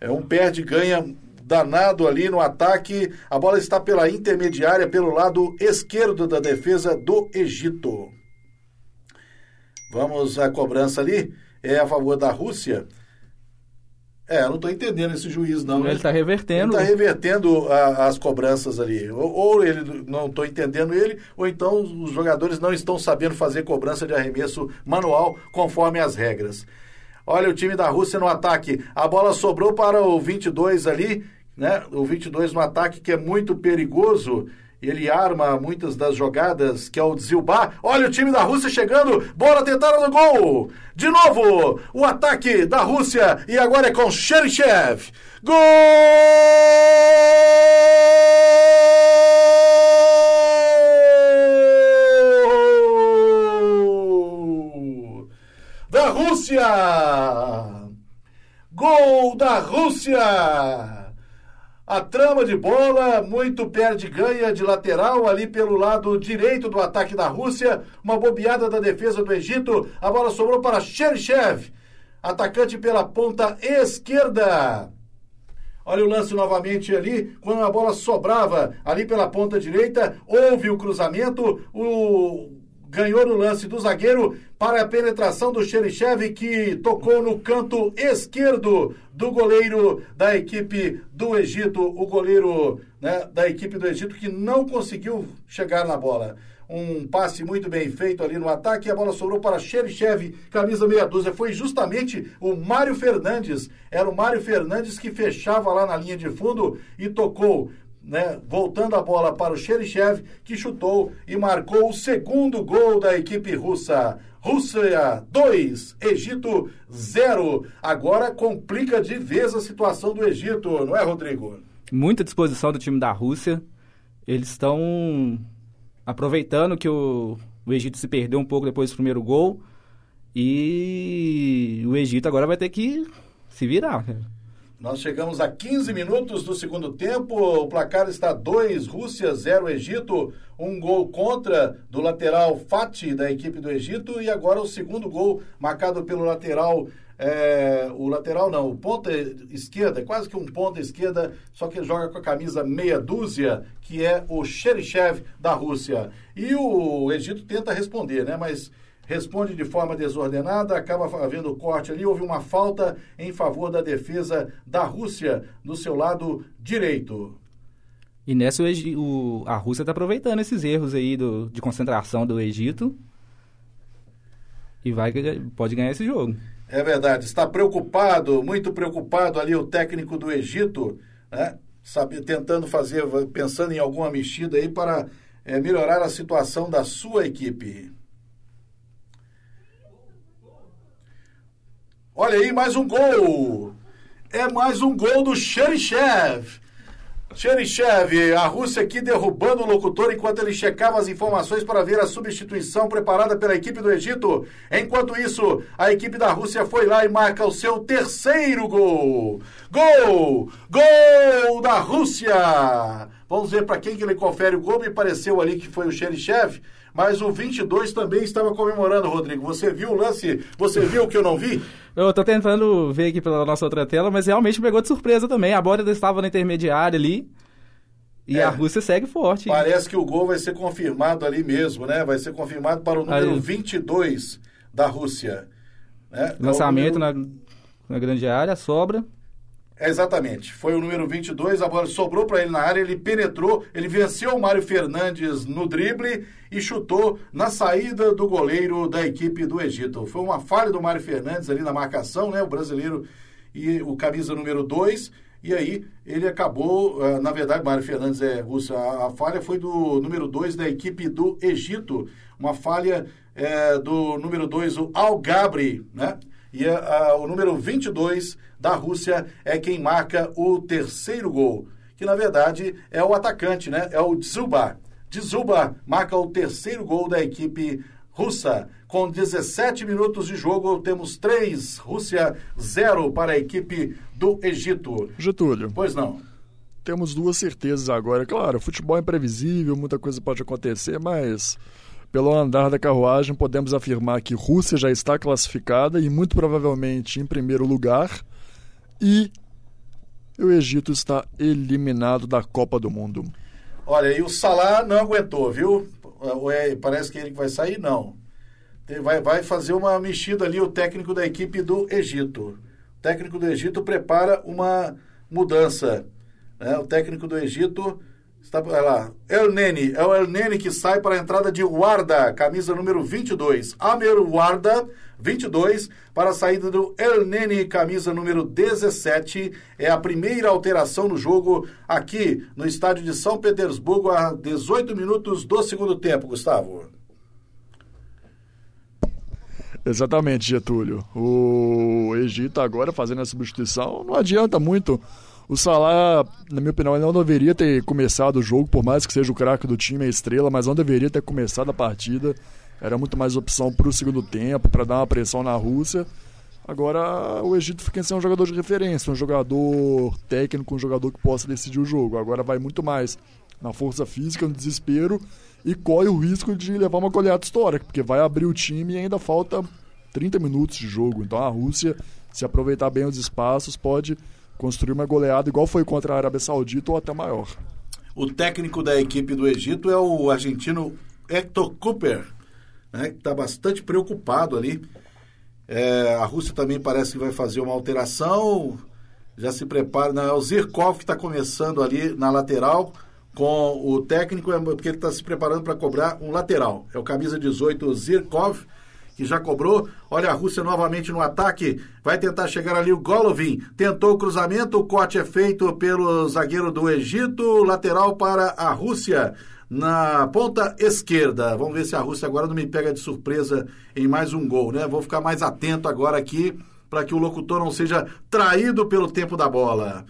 É um perde ganha danado ali no ataque. A bola está pela intermediária, pelo lado esquerdo da defesa do Egito. Vamos à cobrança ali. É a favor da Rússia. É, eu não estou entendendo esse juiz, não. Ele tá revertendo. Ele está revertendo a- as cobranças ali. Ou, ou ele não estou entendendo ele, ou então os jogadores não estão sabendo fazer cobrança de arremesso manual conforme as regras. Olha o time da Rússia no ataque. A bola sobrou para o 22 ali, né? O 22 no ataque que é muito perigoso ele arma muitas das jogadas, que é o Zilba. Olha o time da Rússia chegando, bola tentada no gol. De novo, o ataque da Rússia e agora é com Cheryshev. Gol! Da Rússia! Gol da Rússia! A trama de bola, muito perde ganha de lateral ali pelo lado direito do ataque da Rússia. Uma bobeada da defesa do Egito. A bola sobrou para Cheryshev, atacante pela ponta esquerda. Olha o lance novamente ali, quando a bola sobrava ali pela ponta direita, houve o cruzamento, o ganhou no lance do zagueiro para a penetração do Cheryshev que tocou no canto esquerdo do goleiro da equipe do Egito, o goleiro né, da equipe do Egito que não conseguiu chegar na bola. Um passe muito bem feito ali no ataque e a bola sobrou para Cheryshev, camisa meia dúzia. Foi justamente o Mário Fernandes, era o Mário Fernandes que fechava lá na linha de fundo e tocou né, voltando a bola para o Cheryshev, que chutou e marcou o segundo gol da equipe russa. Rússia 2, Egito 0. Agora complica de vez a situação do Egito, não é, Rodrigo? Muita disposição do time da Rússia. Eles estão aproveitando que o, o Egito se perdeu um pouco depois do primeiro gol. E o Egito agora vai ter que se virar. Nós chegamos a 15 minutos do segundo tempo. O placar está 2, Rússia 0, Egito. Um gol contra do lateral Fati da equipe do Egito. E agora o segundo gol marcado pelo lateral. É, o lateral não, o ponta esquerda, quase que um ponta esquerda, só que joga com a camisa meia dúzia, que é o Cheryshev da Rússia. E o Egito tenta responder, né? Mas responde de forma desordenada, acaba havendo corte ali, houve uma falta em favor da defesa da Rússia do seu lado direito. E nessa o, o- a Rússia está aproveitando esses erros aí do, de concentração do Egito. E vai, pode ganhar esse jogo. É verdade, está preocupado, muito preocupado ali o técnico do Egito, né? Sabe, tentando fazer, pensando em alguma mexida aí para eh, melhorar a situação da sua equipe. Olha aí, mais um gol! É mais um gol do Cheryshev. Cheryshev, a Rússia aqui derrubando o locutor enquanto ele checava as informações para ver a substituição preparada pela equipe do Egito. Enquanto isso, a equipe da Rússia foi lá e marca o seu terceiro gol. Gol! Gol da Rússia! Vamos ver para quem que ele confere o gol. Me pareceu ali que foi o Cheryshev, mas o 22 também estava comemorando, Rodrigo. Você viu o lance? Você viu o que eu não vi? Eu tô tentando ver aqui pela nossa outra tela, mas realmente pegou de surpresa também. A bola estava na intermediária ali. E É. a Rússia segue forte. Parece que o gol vai ser confirmado ali mesmo, né? Vai ser confirmado para o número Aí. 22 da Rússia. né? É Lançamento número- na, na grande área, sobra. É, Exatamente. Foi o número 22, a bola sobrou para ele na área, ele penetrou, ele venceu o Mário Fernandes no drible e chutou na saída do goleiro da equipe do Egito. Foi uma falha do Mário Fernandes ali na marcação, né? O brasileiro e o camisa número 2. E aí ele acabou, ah, na verdade, Mário Fernandes é russo. A, a falha foi do número 2 da equipe do Egito. Uma falha eh, do número 2, o Al Gabri, né? E a- a- o número 22 da Rússia é quem marca o terceiro gol, que na verdade é o atacante, né? É o Dzuba. Dzuba marca o terceiro gol da equipe russa. Com 17 minutos de jogo, temos 3, Rússia 0 para a equipe do Egito. Getúlio, Pois não. temos duas certezas agora. Claro, futebol é imprevisível, muita coisa pode acontecer, mas pelo andar da carruagem podemos afirmar que Rússia já está classificada e muito provavelmente em primeiro lugar e o Egito está eliminado da Copa do Mundo. Olha, e o Salah não aguentou, viu? É- parece que ele que vai sair, não. Vai, vai fazer uma mexida ali o técnico da equipe do Egito. O técnico do Egito prepara uma mudança. né? O técnico do Egito Está, olha lá, El Nene, é o El Nene que sai para a entrada de Warda, camisa número 22. Amer Warda, 22, para a saída do El camisa número 17. É a primeira alteração no jogo aqui no estádio de São Petersburgo, a 18 minutos do segundo tempo, Gustavo. Exatamente, Getúlio. O Egito agora fazendo a substituição não adianta muito. O Salah, na minha opinião, não deveria ter começado o jogo, por mais que seja o craque do time, a estrela, mas não deveria ter começado a partida. Era muito mais opção para o segundo tempo, para dar uma pressão na Rússia. Agora o Egito fica sem um jogador de referência, um jogador técnico, um jogador que possa decidir o jogo. Agora vai muito mais na força física, no desespero e corre o risco de levar uma goleada histórica, porque vai abrir o time e ainda falta 30 minutos de jogo. Então a Rússia, se aproveitar bem os espaços, pode construir uma goleada igual foi contra a Arábia Saudita ou até maior. O técnico da equipe do Egito é o argentino Hector Cooper, né, que está bastante preocupado ali. É, a Rússia também parece que vai fazer uma alteração. Já se prepara. Não, é o Zirkov que está começando ali na lateral com o técnico, é porque ele está se preparando para cobrar um lateral. É o camisa 18, o Zirkov, que já cobrou. Olha a Rússia novamente no ataque. Vai tentar chegar ali o Golovin. Tentou o cruzamento. O corte é feito pelo zagueiro do Egito. Lateral para a Rússia. Na ponta esquerda. Vamos ver se a Rússia agora não me pega de surpresa em mais um gol, né? Vou ficar mais atento agora aqui para que o locutor não seja traído pelo tempo da bola.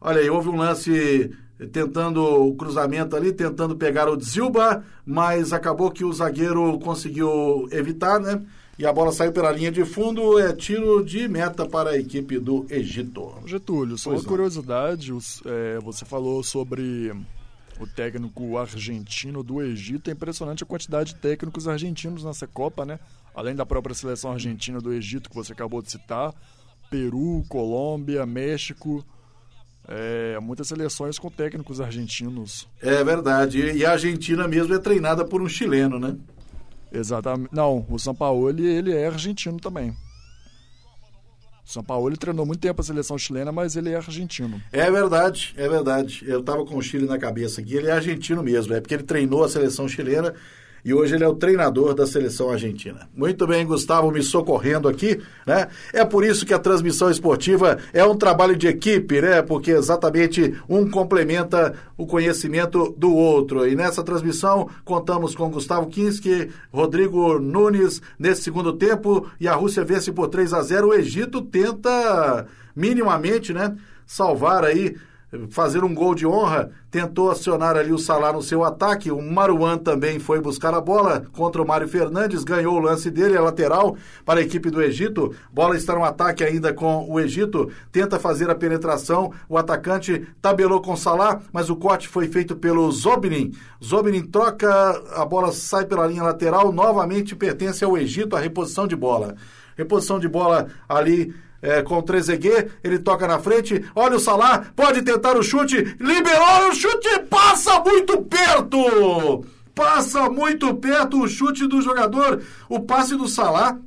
Olha aí, houve um lance tentando o cruzamento ali, tentando pegar o Zilba, mas acabou que o zagueiro conseguiu evitar, né? E a bola saiu pela linha de fundo, é tiro de meta para a equipe do Egito. Getúlio, só Pois uma não. curiosidade, os- é, você falou sobre o técnico argentino do Egito, é impressionante a quantidade de técnicos argentinos nessa Copa, né? Além da própria seleção argentina do Egito, que você acabou de citar, Peru, Colômbia, México, é, muitas seleções com técnicos argentinos. É verdade. E a Argentina mesmo é treinada por um chileno, né? Exatamente. Não, o São Paulo ele é argentino também. São Paulo treinou muito tempo a seleção chilena, mas ele é argentino. É verdade, é verdade. Eu estava com o Chile na cabeça aqui. Ele é argentino mesmo, é porque ele treinou a seleção chilena e hoje ele é o treinador da seleção argentina. Muito bem, Gustavo, me socorrendo aqui, né? É por isso que a transmissão esportiva é um trabalho de equipe, né? Porque exatamente um complementa o conhecimento do outro. E nessa transmissão contamos com Gustavo Kinski, Rodrigo Nunes nesse segundo tempo e a Rússia vence por 3 a 0. O Egito tenta minimamente, né, salvar aí fazer um gol de honra, tentou acionar ali o Salah no seu ataque, o Maruan também foi buscar a bola contra o Mário Fernandes, ganhou o lance dele, é lateral para a equipe do Egito, bola está no ataque ainda com o Egito, tenta fazer a penetração, o atacante tabelou com o Salah, mas o corte foi feito pelo Zobnin, Zobnin troca, a bola sai pela linha lateral, novamente pertence ao Egito a reposição de bola, reposição de bola ali é, com o Trezeguet, ele toca na frente, olha o Salah, pode tentar o chute, liberou o chute, passa muito perto! Passa muito perto o chute do jogador, o passe do Salah,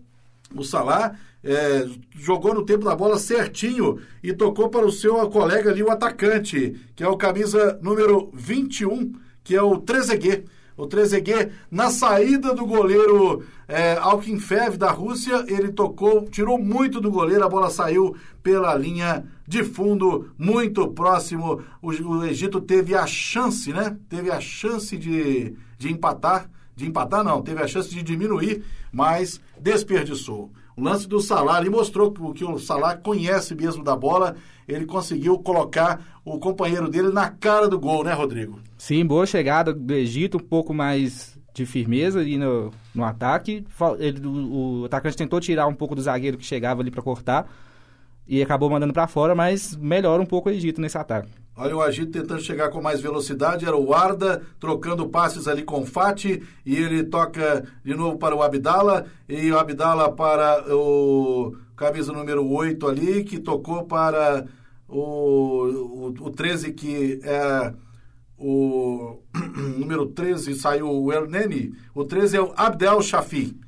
o Salah é, jogou no tempo da bola certinho e tocou para o seu colega ali, o atacante, que é o camisa número 21, que é o Trezeguet. O Trezeguet, na saída do goleiro é, Alkinfev da Rússia, ele tocou, tirou muito do goleiro, a bola saiu pela linha de fundo, muito próximo. O, o Egito teve a chance, né? Teve a chance de, de empatar. De empatar, não, teve a chance de diminuir, mas desperdiçou. O lance do Salah ali mostrou que, que o Salah conhece mesmo da bola. Ele conseguiu colocar o companheiro dele na cara do gol, né, Rodrigo? Sim, boa chegada do Egito, um pouco mais de firmeza ali no, no ataque. Ele, o, o atacante tentou tirar um pouco do zagueiro que chegava ali para cortar e acabou mandando para fora, mas melhora um pouco o Egito nesse ataque. Olha o Agito tentando chegar com mais velocidade, era o Arda trocando passes ali com o Fati e ele toca de novo para o Abdala e o Abdala para o camisa número 8 ali, que tocou para o, o, o 13 que é o número 13 saiu o Erneni, o 13 é o Abdel Shafi.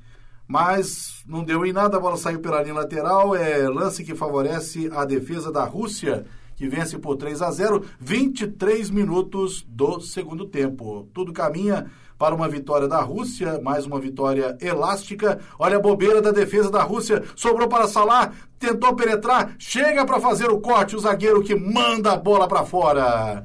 Mas não deu em nada, a bola saiu pela linha lateral, é lance que favorece a defesa da Rússia, que vence por 3 a 0, 23 minutos do segundo tempo. Tudo caminha para uma vitória da Rússia, mais uma vitória elástica. Olha a bobeira da defesa da Rússia, sobrou para Salah, tentou penetrar, chega para fazer o corte, o zagueiro que manda a bola para fora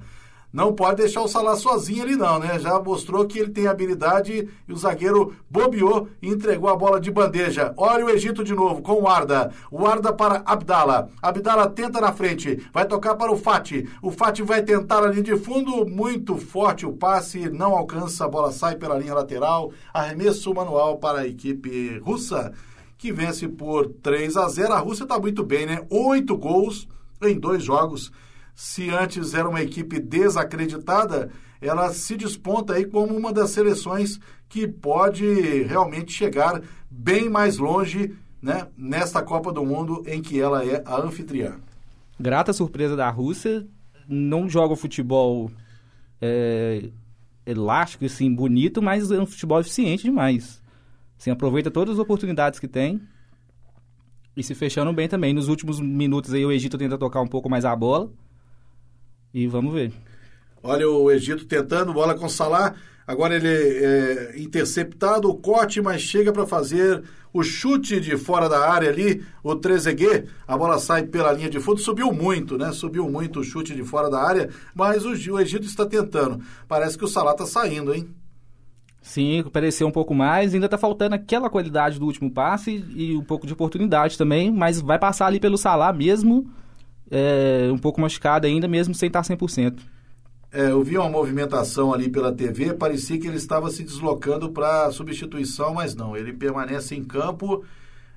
não pode deixar o Salah sozinho ali não, né? Já mostrou que ele tem habilidade e o zagueiro bobeou e entregou a bola de bandeja. Olha o Egito de novo com o Arda. O Arda para Abdala. Abdala tenta na frente, vai tocar para o Fati. O Fati vai tentar a linha de fundo, muito forte o passe, não alcança, a bola sai pela linha lateral. Arremesso manual para a equipe russa, que vence por 3 a 0. A Rússia está muito bem, né? Oito gols em dois jogos se antes era uma equipe desacreditada, ela se desponta aí como uma das seleções que pode realmente chegar bem mais longe né, nesta Copa do Mundo em que ela é a anfitriã. Grata surpresa da Rússia, não joga futebol é, elástico, assim, bonito, mas é um futebol eficiente demais. Assim, aproveita todas as oportunidades que tem e se fechando bem também. Nos últimos minutos aí o Egito tenta tocar um pouco mais a bola, e vamos ver. Olha o Egito tentando, bola com Salah. Agora ele é interceptado, o corte, mas chega para fazer o chute de fora da área ali, o Trezeguet. A bola sai pela linha de fundo, subiu muito, né? Subiu muito o chute de fora da área, mas o, o Egito está tentando. Parece que o Salah está saindo, hein? Sim, pareceu um pouco mais. Ainda está faltando aquela qualidade do último passe e um pouco de oportunidade também, mas vai passar ali pelo Salah mesmo é, um pouco machucado ainda, mesmo sem estar 100%. É, eu vi uma movimentação ali pela TV, parecia que ele estava se deslocando para substituição, mas não, ele permanece em campo,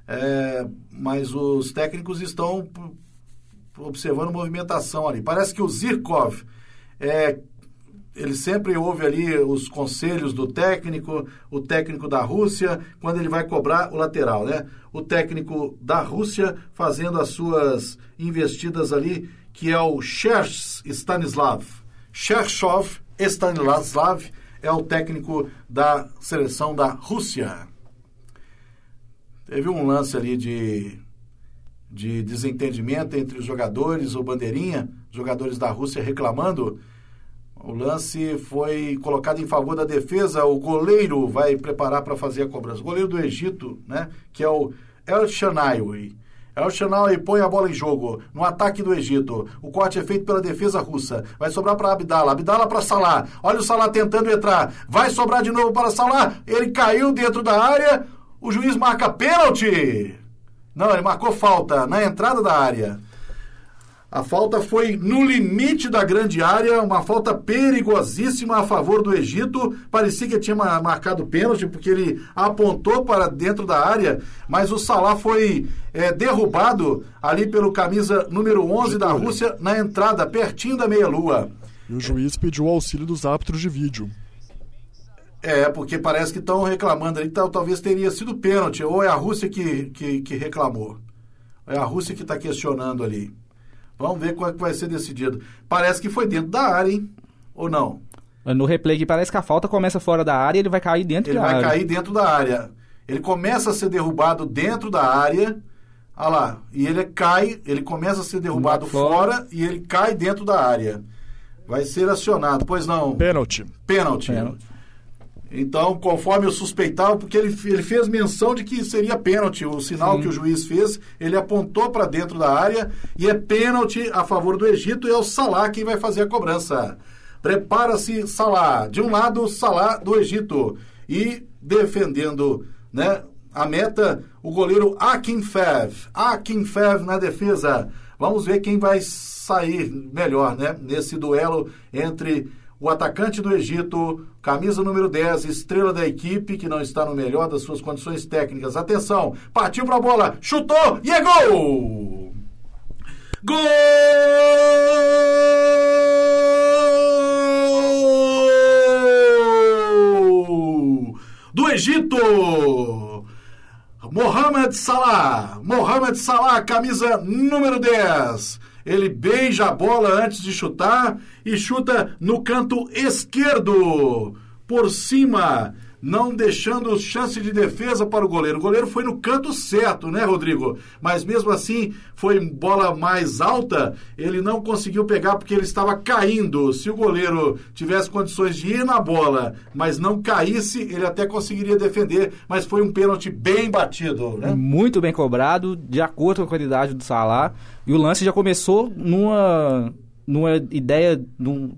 é, mas os técnicos estão observando movimentação ali. Parece que o Zirkov é, ele sempre ouve ali os conselhos do técnico, o técnico da Rússia, quando ele vai cobrar o lateral, né? O técnico da Rússia fazendo as suas investidas ali, que é o Cherch Stanislav. Cherchov Stanislav é o técnico da seleção da Rússia. Teve um lance ali de, de desentendimento entre os jogadores, o Bandeirinha, jogadores da Rússia reclamando o lance foi colocado em favor da defesa. O goleiro vai preparar para fazer a cobrança. O goleiro do Egito, né? Que é o El Shanawi. El Shanawi põe a bola em jogo no ataque do Egito. O corte é feito pela defesa russa. Vai sobrar para Abdala. Abdala para Salah. Olha o Salah tentando entrar. Vai sobrar de novo para Salah. Ele caiu dentro da área. O juiz marca pênalti. Não, ele marcou falta na entrada da área. A falta foi no limite da grande área, uma falta perigosíssima a favor do Egito. Parecia que tinha marcado pênalti, porque ele apontou para dentro da área, mas o Salah foi é, derrubado ali pelo camisa número 11 da Rússia na entrada, pertinho da meia-lua. E o juiz pediu o auxílio dos árbitros de vídeo. É, porque parece que estão reclamando ali, tal, talvez teria sido pênalti, ou é a Rússia que, que, que reclamou. É a Rússia que está questionando ali. Vamos ver qual é que vai ser decidido. Parece que foi dentro da área, hein? Ou não? No replay que parece que a falta começa fora da área e ele vai cair dentro ele da área. Ele vai cair dentro da área. Ele começa a ser derrubado dentro da área. Olha lá. E ele cai, ele começa a ser derrubado fora. fora e ele cai dentro da área. Vai ser acionado. Pois não. Pênalti. Pênalti. Pênalti. Então, conforme eu suspeitava, porque ele, ele fez menção de que seria pênalti, o sinal Sim. que o juiz fez, ele apontou para dentro da área e é pênalti a favor do Egito e é o Salah quem vai fazer a cobrança. Prepara-se Salah, de um lado Salah do Egito e defendendo, né, a meta, o goleiro Akinfev. Akinfev na defesa. Vamos ver quem vai sair melhor, né, nesse duelo entre o atacante do Egito, camisa número 10, estrela da equipe, que não está no melhor das suas condições técnicas. Atenção, partiu para a bola, chutou e é gol! Gol! Do Egito! Mohamed Salah, Mohamed Salah, camisa número 10 ele beija a bola antes de chutar e chuta no canto esquerdo, por cima não deixando chance de defesa para o goleiro. O goleiro foi no canto certo, né, Rodrigo? Mas mesmo assim, foi bola mais alta, ele não conseguiu pegar porque ele estava caindo. Se o goleiro tivesse condições de ir na bola, mas não caísse, ele até conseguiria defender, mas foi um pênalti bem batido, né? Muito bem cobrado, de acordo com a qualidade do Salah. E o lance já começou numa, numa ideia, num,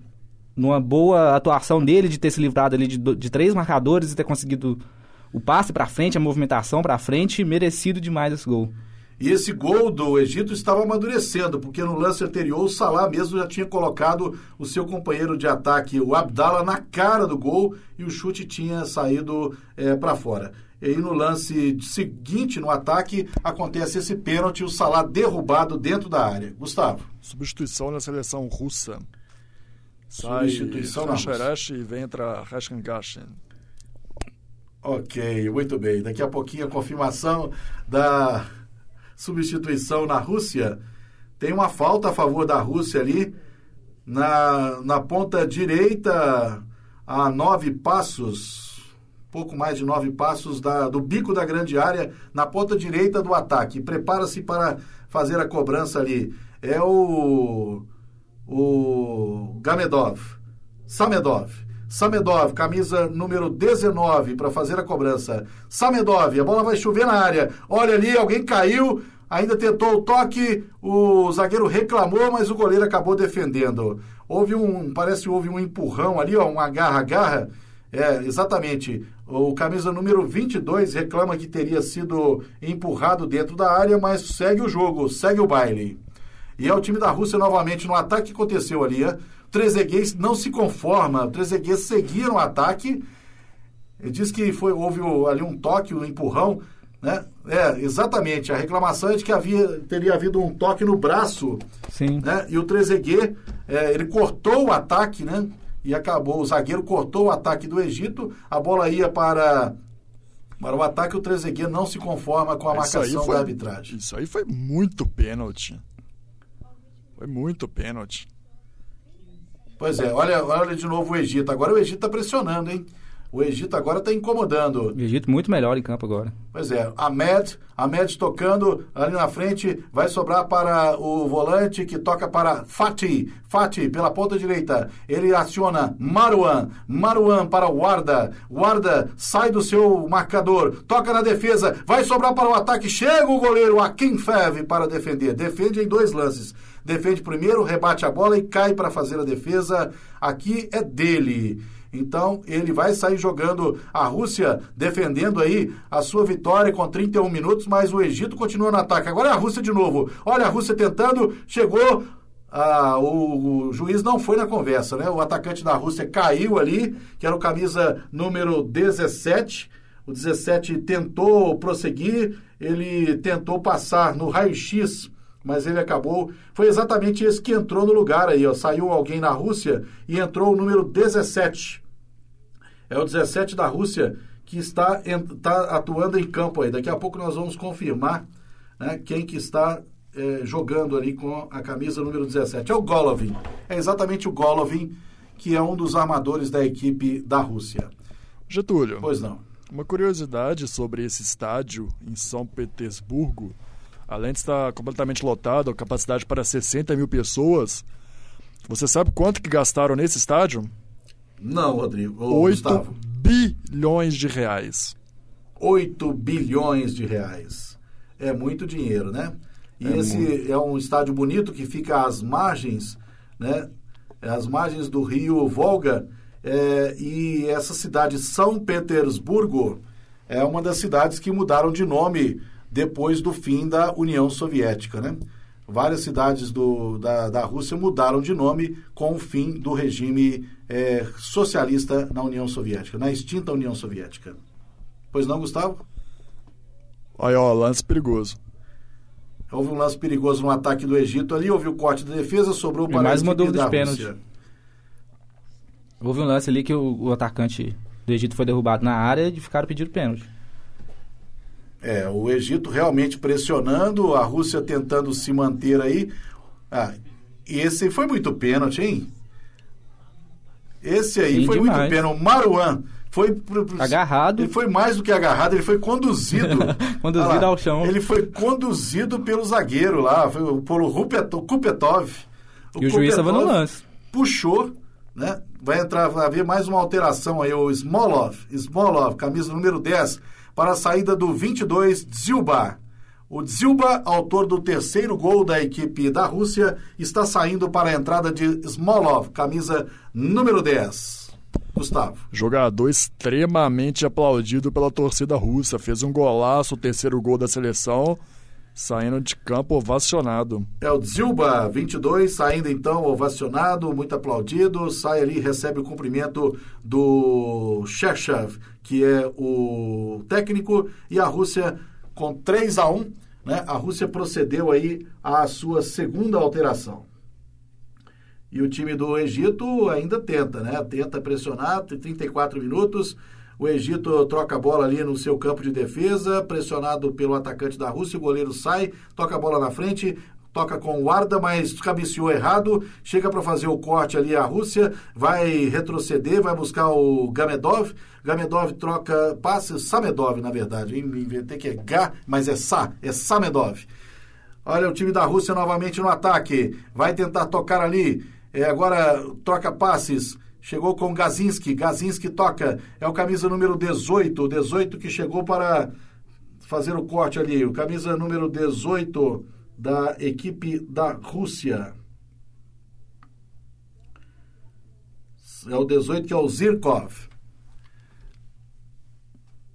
numa boa atuação dele de ter se livrado ali de, de três marcadores e ter conseguido o passe para frente, a movimentação para frente, merecido demais esse gol. E esse gol do Egito estava amadurecendo, porque no lance anterior o Salah mesmo já tinha colocado o seu companheiro de ataque, o Abdallah, na cara do gol e o chute tinha saído para fora. E aí no lance seguinte, no ataque, acontece esse pênalti, o Salah derrubado dentro da área. Gustavo. Substituição na seleção russa. Sai Substituição na. Rancheresh e vem entra Rashkan Gashin. Ok, muito bem. Daqui a pouquinho a confirmação da substituição na Rússia. Tem uma falta a favor da Rússia ali na, na ponta direita a nove passos, pouco mais de nove passos da, do bico da grande área na ponta direita do ataque. Prepara-se para fazer a cobrança ali. É o o Gamedov, Samedov. Samedov, camisa número 19 para fazer a cobrança. Samedov, a bola vai chover na área. Olha ali, alguém caiu, ainda tentou o toque, o zagueiro reclamou, mas o goleiro acabou defendendo. Houve um, parece que houve um empurrão ali, ó, um agarra-agarra. É, exatamente. O camisa número 22 reclama que teria sido empurrado dentro da área, mas segue o jogo, segue o baile. E é o time da Rússia novamente no ataque que aconteceu ali. É? O Trezeguet não se conforma, o Trezeguet seguia no ataque. Ele diz que foi, houve ali um toque, um empurrão. Né? É, exatamente. A reclamação é de que havia, teria havido um toque no braço. Sim. Né? E o Trezeguet, é, ele cortou o ataque, né? E acabou. O zagueiro cortou o ataque do Egito. A bola ia para, para o ataque. O Trezeguet não se conforma com a Isso marcação foi- da arbitragem. Isso aí foi muito pênalti. Foi muito pênalti. Pois é, olha, olha de novo o Egito. Agora o Egito está pressionando, hein? O Egito agora está incomodando. O Egito muito melhor em campo agora. Pois é, Ahmed, Ahmed tocando ali na frente, vai sobrar para o volante que toca para Fati, Fati pela ponta direita. Ele aciona Maruan, Maruan para o Warda. Warda sai do seu marcador, toca na defesa, vai sobrar para o ataque. Chega o goleiro Akin Fev para defender. Defende em dois lances. Defende primeiro, rebate a bola e cai para fazer a defesa. Aqui é dele. Então, ele vai sair jogando a Rússia defendendo aí a sua vitória com 31 minutos, mas o Egito continua no ataque. Agora é a Rússia de novo. Olha a Rússia tentando, chegou. ah, o, o juiz não foi na conversa, né? O atacante da Rússia caiu ali, que era o camisa número 17. O 17 tentou prosseguir, ele tentou passar no raio-x mas ele acabou. Foi exatamente esse que entrou no lugar aí, ó. Saiu alguém na Rússia e entrou o número 17. É o 17 da Rússia que está, está atuando em campo aí. Daqui a pouco nós vamos confirmar né, quem que está eh, jogando ali com a camisa número 17. É o Golovin. É exatamente o Golovin, que é um dos armadores da equipe da Rússia. Getúlio, Pois não. uma curiosidade sobre esse estádio em São Petersburgo. Além de estar completamente lotado, a capacidade para 60 mil pessoas. Você sabe quanto que gastaram nesse estádio? Não, Rodrigo. Ô, 8 Gustavo. bilhões de reais. 8 bilhões de reais. É muito dinheiro, né? E É esse é um estádio bonito que fica às margens, né? Às margens do rio Volga. é, e essa cidade, São Petersburgo, é uma das cidades que mudaram de nome depois do fim da União Soviética, né? Várias cidades do, da, da Rússia mudaram de nome com o fim do regime é, socialista na União Soviética, na extinta União Soviética. Pois não, Gustavo? Aí, ó, lance perigoso. Houve um lance perigoso no ataque do Egito ali, houve o corte da defesa, sobrou para mais uma dúvida da de pênalti. Houve um lance ali que o, o atacante do Egito foi derrubado na área e ficaram pedindo pênalti. É, o Egito realmente pressionando, a Rússia tentando se manter aí. Ah, esse foi muito pênalti, hein? Esse aí Sim, foi demais. muito pênalti. O Maruan, foi Agarrado. Ele foi mais do que agarrado, ele foi conduzido. Conduzido lá, ao chão. Ele foi conduzido pelo zagueiro lá, foi pelo Rupet- Kupetov. E o juiz estava no Kupetov lance. Puxou, né? Vai entrar, vai haver mais uma alteração aí, o Smolov, Smolov, camisa número 10, para a saída do 22, Dzilba. O Dzilba, autor do terceiro gol da equipe da Rússia, está saindo para a entrada de Smolov, camisa número 10. Gustavo. Jogador extremamente aplaudido pela torcida russa. Fez um golaço, o terceiro gol da seleção, saindo de campo ovacionado. É o Dzilba, 22, saindo então ovacionado, muito aplaudido, sai ali, recebe o cumprimento do Shershev, que é o técnico, e a Rússia com 3 a 1 né? A Rússia procedeu aí à sua segunda alteração. E o time do Egito ainda tenta, né? Tenta pressionar, tem 34 minutos. O Egito troca a bola ali no seu campo de defesa, pressionado pelo atacante da Rússia, o goleiro sai, toca a bola na frente, toca com o Arda, mas cabeceou errado, chega para fazer o corte ali a Rússia, vai retroceder, vai buscar o Gamedov, Gamedov troca passe, Samedov na verdade, inventei que é G, mas é Sa, é Samedov. Olha o time da Rússia novamente no ataque. Vai tentar tocar ali. É, agora troca passes. Chegou com Gazinski. Gazinski toca. É o camisa número 18. 18 que chegou para fazer o corte ali. O camisa número 18 da equipe da Rússia. É o 18 que é o Zirkov.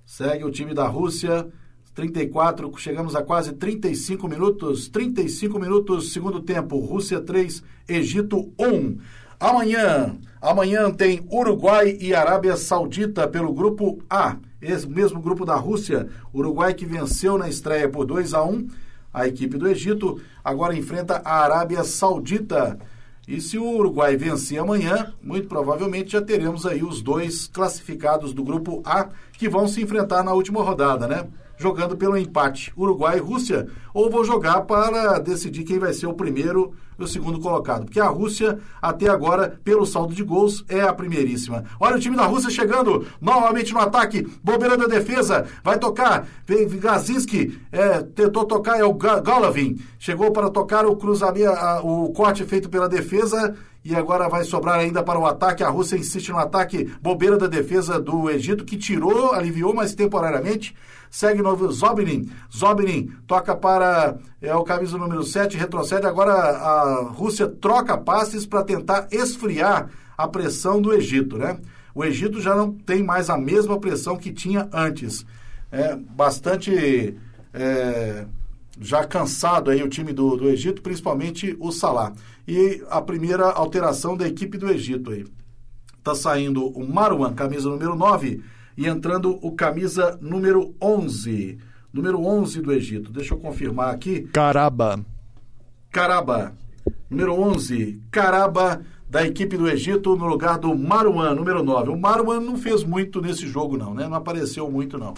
Segue o time da Rússia. 34, chegamos a quase 35 minutos. 35 minutos, segundo tempo. Rússia 3, Egito 1. Amanhã, amanhã tem Uruguai e Arábia Saudita pelo grupo A. Esse mesmo grupo da Rússia. Uruguai que venceu na estreia por 2 a 1 a equipe do Egito, agora enfrenta a Arábia Saudita. E se o Uruguai vencer amanhã, muito provavelmente já teremos aí os dois classificados do grupo A que vão se enfrentar na última rodada, né? Jogando pelo empate Uruguai e Rússia, ou vou jogar para decidir quem vai ser o primeiro e o segundo colocado. Porque a Rússia, até agora, pelo saldo de gols, é a primeiríssima. Olha o time da Rússia chegando novamente no ataque, bobeira da defesa, vai tocar, vem Gazinski, é, tentou tocar, é o Golovin, chegou para tocar o cruzamento, o corte feito pela defesa, e agora vai sobrar ainda para o ataque. A Rússia insiste no ataque, bobeira da defesa do Egito, que tirou, aliviou, mas temporariamente. Segue novo Zobnin. Zobnin toca para é, o camisa número 7, retrocede. Agora a Rússia troca passes para tentar esfriar a pressão do Egito, né? O Egito já não tem mais a mesma pressão que tinha antes. É bastante é, já cansado aí o time do, do Egito, principalmente o Salah. E a primeira alteração da equipe do Egito aí. Tá saindo o Marwan, camisa número 9, e entrando o camisa número 11. Número 11 do Egito. Deixa eu confirmar aqui. Caraba. Caraba. Número 11, Caraba, da equipe do Egito, no lugar do Marwan, número 9. O Marwan não fez muito nesse jogo, não, né? Não apareceu muito, não.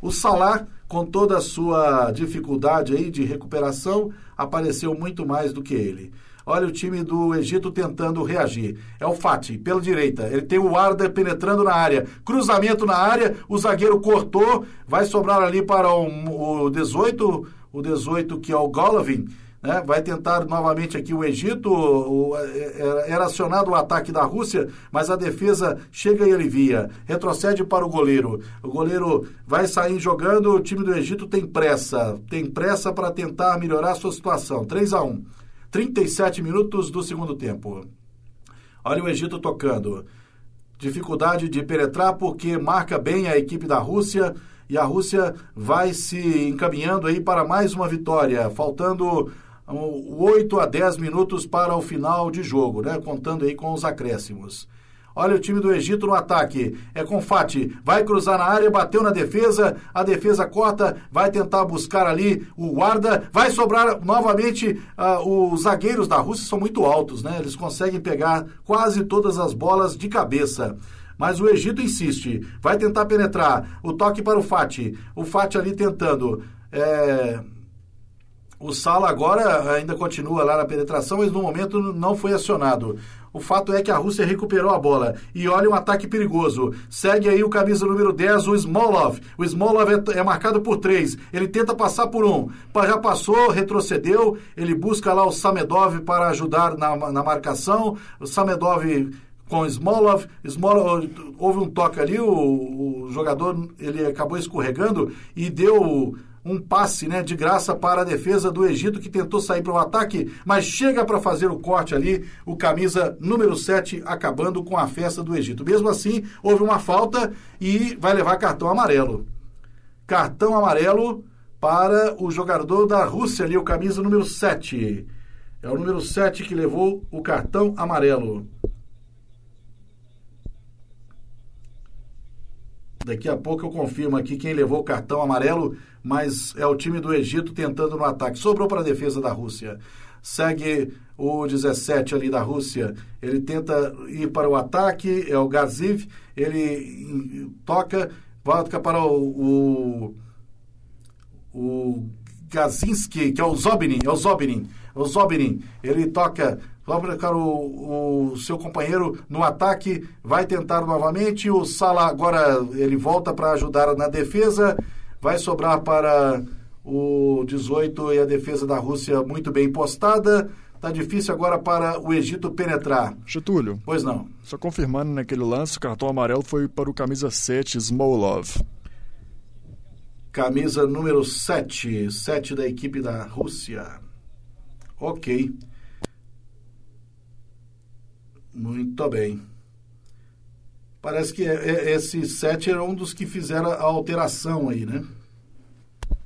O Salah, com toda a sua dificuldade aí de recuperação, apareceu muito mais do que ele. Olha o time do Egito tentando reagir. É o Fati, pela direita. Ele tem o Arda penetrando na área. Cruzamento na área, o zagueiro cortou. Vai sobrar ali para o, o 18, o 18 que é o Golovin. Né? Vai tentar novamente aqui o Egito. O, era, era acionado o ataque da Rússia, mas a defesa chega e alivia. Retrocede para o goleiro. O goleiro vai sair jogando. O time do Egito tem pressa. Tem pressa para tentar melhorar a sua situação. 3 a 1 37 minutos do segundo tempo. Olha o Egito tocando. Dificuldade de penetrar porque marca bem a equipe da Rússia e a Rússia vai se encaminhando aí para mais uma vitória, faltando 8 a 10 minutos para o final de jogo, né? Contando aí com os acréscimos. Olha o time do Egito no ataque. É com Fati. Vai cruzar na área, bateu na defesa. A defesa corta, vai tentar buscar ali o guarda. Vai sobrar novamente. Uh, os zagueiros da Rússia são muito altos, né? Eles conseguem pegar quase todas as bolas de cabeça. Mas o Egito insiste. Vai tentar penetrar. O toque para o Fati. O Fati ali tentando. É... O Sala agora ainda continua lá na penetração, mas no momento não foi acionado. O fato é que a Rússia recuperou a bola. E olha um ataque perigoso. Segue aí o camisa número 10, o Smolov. O Smolov é, é marcado por três. Ele tenta passar por um. Pa- Já passou, retrocedeu. Ele busca lá o Samedov para ajudar na, na marcação. O Samedov com Smolov. Smolov houve um toque ali, o, o jogador ele acabou escorregando e deu um passe né, de graça para a defesa do Egito, que tentou sair para o ataque, mas chega para fazer o corte ali, o camisa número 7 acabando com a festa do Egito. Mesmo assim, houve uma falta e vai levar cartão amarelo. Cartão amarelo para o jogador da Rússia ali, o camisa número 7. É o número 7 que levou o cartão amarelo. Daqui a pouco eu confirmo aqui quem levou o cartão amarelo, mas é o time do Egito tentando no ataque. Sobrou para a defesa da Rússia. Segue o 17 ali da Rússia. Ele tenta ir para o ataque, é o Gaziv. Ele toca, volta para o, o, o Gazinski, que é o Zobinin, é o Zobinin. O Zobinin, ele toca vai colocar o, o seu companheiro no ataque, vai tentar novamente. O Sala agora ele volta para ajudar na defesa. Vai sobrar para o 18 e a defesa da Rússia muito bem postada. Tá difícil agora para o Egito penetrar. Getúlio, Pois não. só confirmando naquele lance, o cartão amarelo foi para o camisa 7, Smolov. Camisa número 7, 7 da equipe da Rússia. Ok. Muito bem. Parece que é- é- esse 7 era um dos que fizeram a alteração aí, né?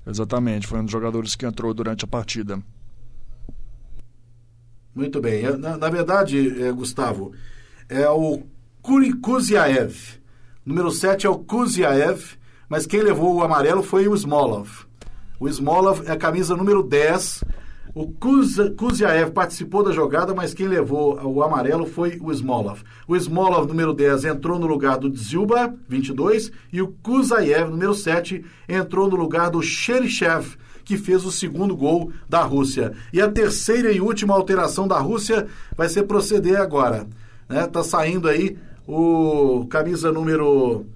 Exatamente, foi um dos jogadores que entrou durante a partida. Muito bem. É, Na, na verdade, é, Gustavo, é o Kuziaev. Número 7 é o Kuziaev, mas quem levou o amarelo foi o Smolov. O Smolov é a camisa número 10. O Kuz, Kuziaev participou da jogada, mas quem levou o amarelo foi o Smolov. O Smolov, número 10, entrou no lugar do Dzilba, 22, e o Kuzaev, número 7, entrou no lugar do Cherichev, que fez o segundo gol da Rússia. E a terceira e última alteração da Rússia vai ser proceder agora. Né? Tá saindo aí o camisa número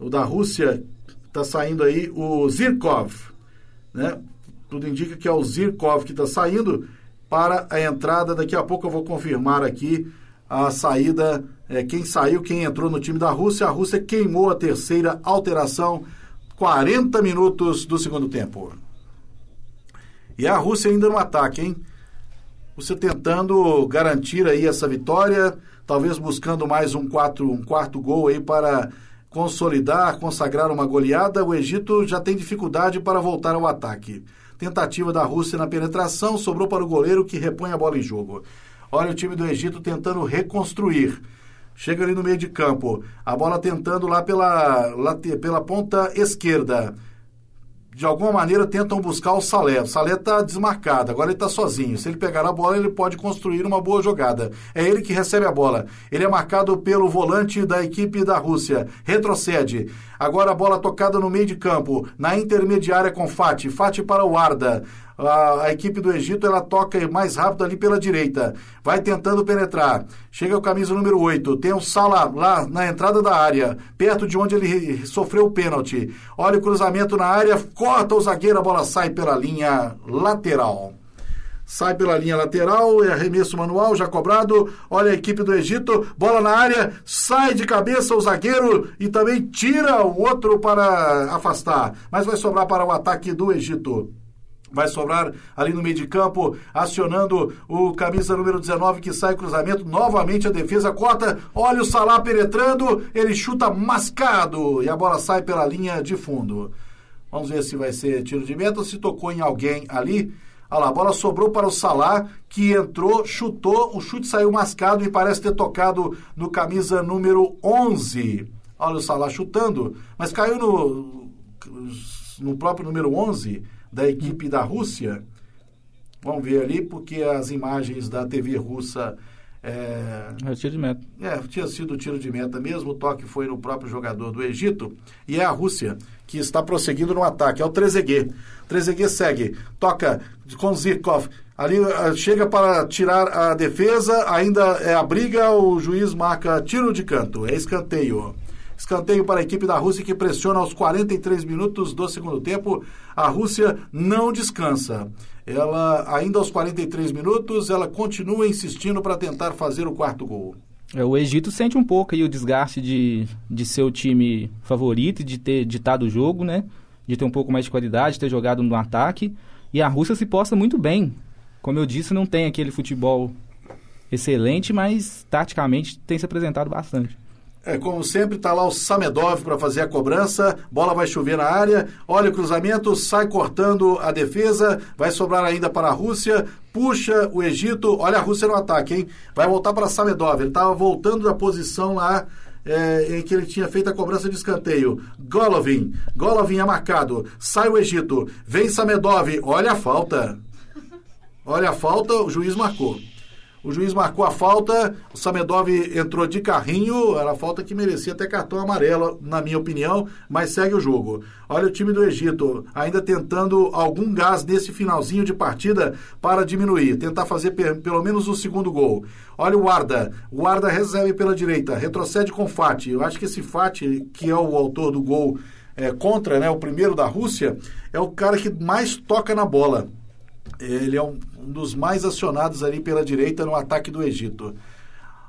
o da Rússia, tá saindo aí o Zirkov, né? Tudo indica que é o Zirkov que está saindo para a entrada. Daqui a pouco eu vou confirmar aqui a saída, é, quem saiu, quem entrou no time da Rússia. A Rússia queimou a terceira alteração, 40 minutos do segundo tempo. E a Rússia ainda no ataque, hein? Você tentando garantir aí essa vitória, talvez buscando mais um, quatro, um quarto gol aí para consolidar, consagrar uma goleada. O Egito já tem dificuldade para voltar ao ataque. Tentativa da Rússia na penetração, sobrou para o goleiro que repõe a bola em jogo. Olha o time do Egito tentando reconstruir. Chega ali no meio de campo. A bola tentando lá pela, pela ponta esquerda de alguma maneira tentam buscar o Salé. O Salé está desmarcado, agora ele está sozinho. Se ele pegar a bola, ele pode construir uma boa jogada. É ele que recebe a bola. Ele é marcado pelo volante da equipe da Rússia. Retrocede. Agora a bola tocada no meio de campo, na intermediária com Fati. Fati para o Arda. A, a equipe do Egito ela toca mais rápido ali pela direita. Vai tentando penetrar. Chega o camisa número 8. Tem o Sala lá na entrada da área, perto de onde ele sofreu o pênalti. Olha o cruzamento na área, corta o zagueiro, a bola sai pela linha lateral. Sai pela linha lateral, é arremesso manual, já cobrado. Olha a equipe do Egito, bola na área, sai de cabeça o zagueiro e também tira o outro para afastar. Mas vai sobrar para o ataque do Egito. Vai sobrar ali no meio de campo, acionando o camisa número 19 que sai cruzamento. Novamente a defesa corta. Olha o Salah penetrando. Ele chuta mascado e a bola sai pela linha de fundo. Vamos ver se vai ser tiro de meta se tocou em alguém ali. Olha lá, a bola sobrou para o Salah, que entrou, chutou, o chute saiu mascado e parece ter tocado no camisa número 11. Olha o Salah chutando, mas caiu no, no próprio número 11 da equipe da Rússia. Vamos ver ali, porque as imagens da TV russa É, É o tiro de meta. é, tinha sido tiro de meta mesmo, o toque foi no próprio jogador do Egito, e é a Rússia que está prosseguindo no ataque, é o Trezeguet. Trezeguet segue, toca com Zirkov, ali ah, chega para tirar a defesa, ainda é a briga, o juiz marca tiro de canto, é escanteio. Escanteio para a equipe da Rússia que pressiona aos 43 minutos do segundo tempo. A Rússia não descansa. Ela, ainda aos 43 minutos, ela continua insistindo para tentar fazer o quarto gol. É, o Egito sente um pouco aí o desgaste de, de ser o time favorito, de ter ditado o jogo, né? De ter um pouco mais de qualidade, de ter jogado no ataque. E a Rússia se posta muito bem. Como eu disse, não tem aquele futebol excelente, mas taticamente tem se apresentado bastante. É, como sempre, está lá o Samedov para fazer a cobrança. Bola vai chover na área. Olha o cruzamento, sai cortando a defesa. Vai sobrar ainda para a Rússia. Puxa o Egito. Olha a Rússia no ataque, hein? Vai voltar para Samedov. Ele estava voltando da posição lá. é, em que ele tinha feito a cobrança de escanteio. Golovin. Golovin é marcado. Sai o Egito. Vem Samedov. Olha a falta. Olha a falta, o juiz marcou. O juiz marcou a falta, o Samedov entrou de carrinho, era a falta que merecia até cartão amarelo, na minha opinião, mas segue o jogo. Olha o time do Egito, ainda tentando algum gás nesse finalzinho de partida para diminuir, tentar fazer pe- pelo menos o segundo gol. Olha o Arda, o Arda recebe pela direita, retrocede com Fati. Eu acho que esse Fati, que é o autor do gol é, contra, né, o primeiro da Rússia, é o cara que mais toca na bola. Ele é um, um dos mais acionados ali pela direita no ataque do Egito.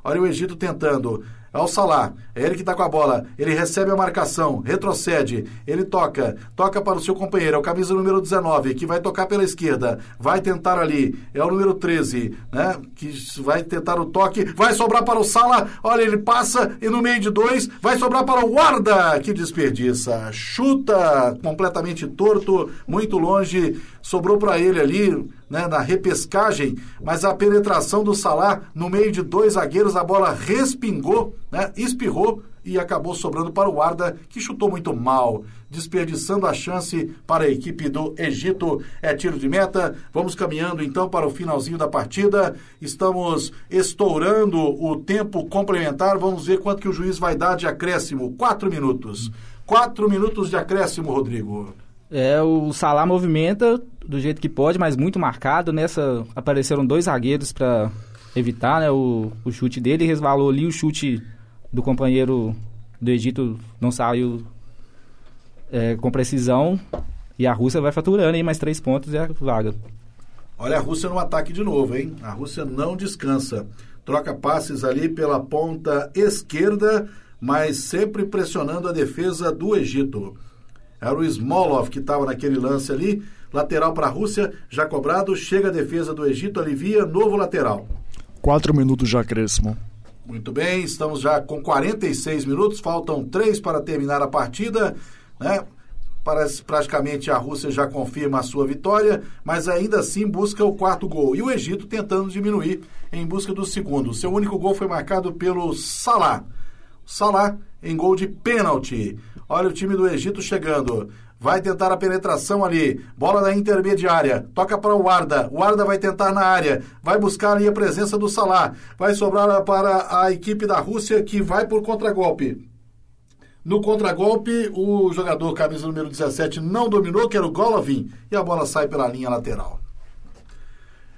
Olha o Egito tentando. É o Salah, é ele que está com a bola. Ele recebe a marcação, retrocede, ele toca, toca para o seu companheiro, é o camisa número 19, que vai tocar pela esquerda, vai tentar ali, é o número 13, né? Que vai tentar o toque, vai sobrar para o Salah, olha, ele passa e no meio de dois, vai sobrar para o Guarda, que desperdiça, chuta completamente torto, muito longe, sobrou para ele ali, né, na repescagem, mas a penetração do Salah no meio de dois zagueiros, a bola respingou, né, espirrou e acabou sobrando para o Arda, que chutou muito mal, desperdiçando a chance para a equipe do Egito. É tiro de meta. Vamos caminhando então para o finalzinho da partida. Estamos estourando o tempo complementar. Vamos ver quanto que o juiz vai dar de acréscimo. Quatro minutos. Quatro minutos de acréscimo, Rodrigo. É, o Salah movimenta do jeito que pode, mas muito marcado. Nessa apareceram dois zagueiros para evitar né, o, o chute dele. Resvalou ali o chute do companheiro do Egito não saiu é, com precisão. E a Rússia vai faturando aí mais três pontos e a vaga. Olha a Rússia no ataque de novo, hein? A Rússia não descansa. Troca passes ali pela ponta esquerda, mas sempre pressionando a defesa do Egito. Era o Smolov que estava naquele lance ali. Lateral para a Rússia, já cobrado. Chega a defesa do Egito, alivia, novo lateral. Quatro minutos de acréscimo. Muito bem, estamos já com 46 minutos, faltam três para terminar a partida, né? Parece praticamente a Rússia já confirma a sua vitória, mas ainda assim busca o quarto gol. E o Egito tentando diminuir em busca do segundo. Seu único gol foi marcado pelo Salah. Salah em gol de pênalti. Olha o time do Egito chegando. Vai tentar a penetração ali. Bola na intermediária. Toca para o Arda. O Arda vai tentar na área. Vai buscar ali a presença do Salah. Vai sobrar para a equipe da Rússia que vai por contragolpe. No contragolpe, o jogador camisa número 17 não dominou, que era o Golovin, e a bola sai pela linha lateral.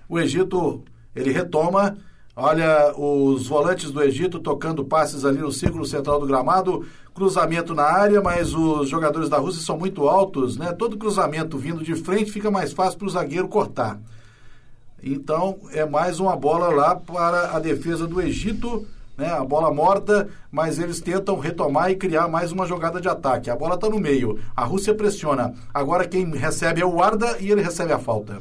O Egito, ele retoma. Olha os volantes do Egito tocando passes ali no círculo central do gramado, cruzamento na área, mas os jogadores da Rússia são muito altos, né? Todo cruzamento vindo de frente fica mais fácil para o zagueiro cortar. Então é mais uma bola lá para a defesa do Egito, né? A bola morta, mas eles tentam retomar e criar mais uma jogada de ataque. A bola está no meio, a Rússia pressiona. Agora quem recebe é o Arda e ele recebe a falta.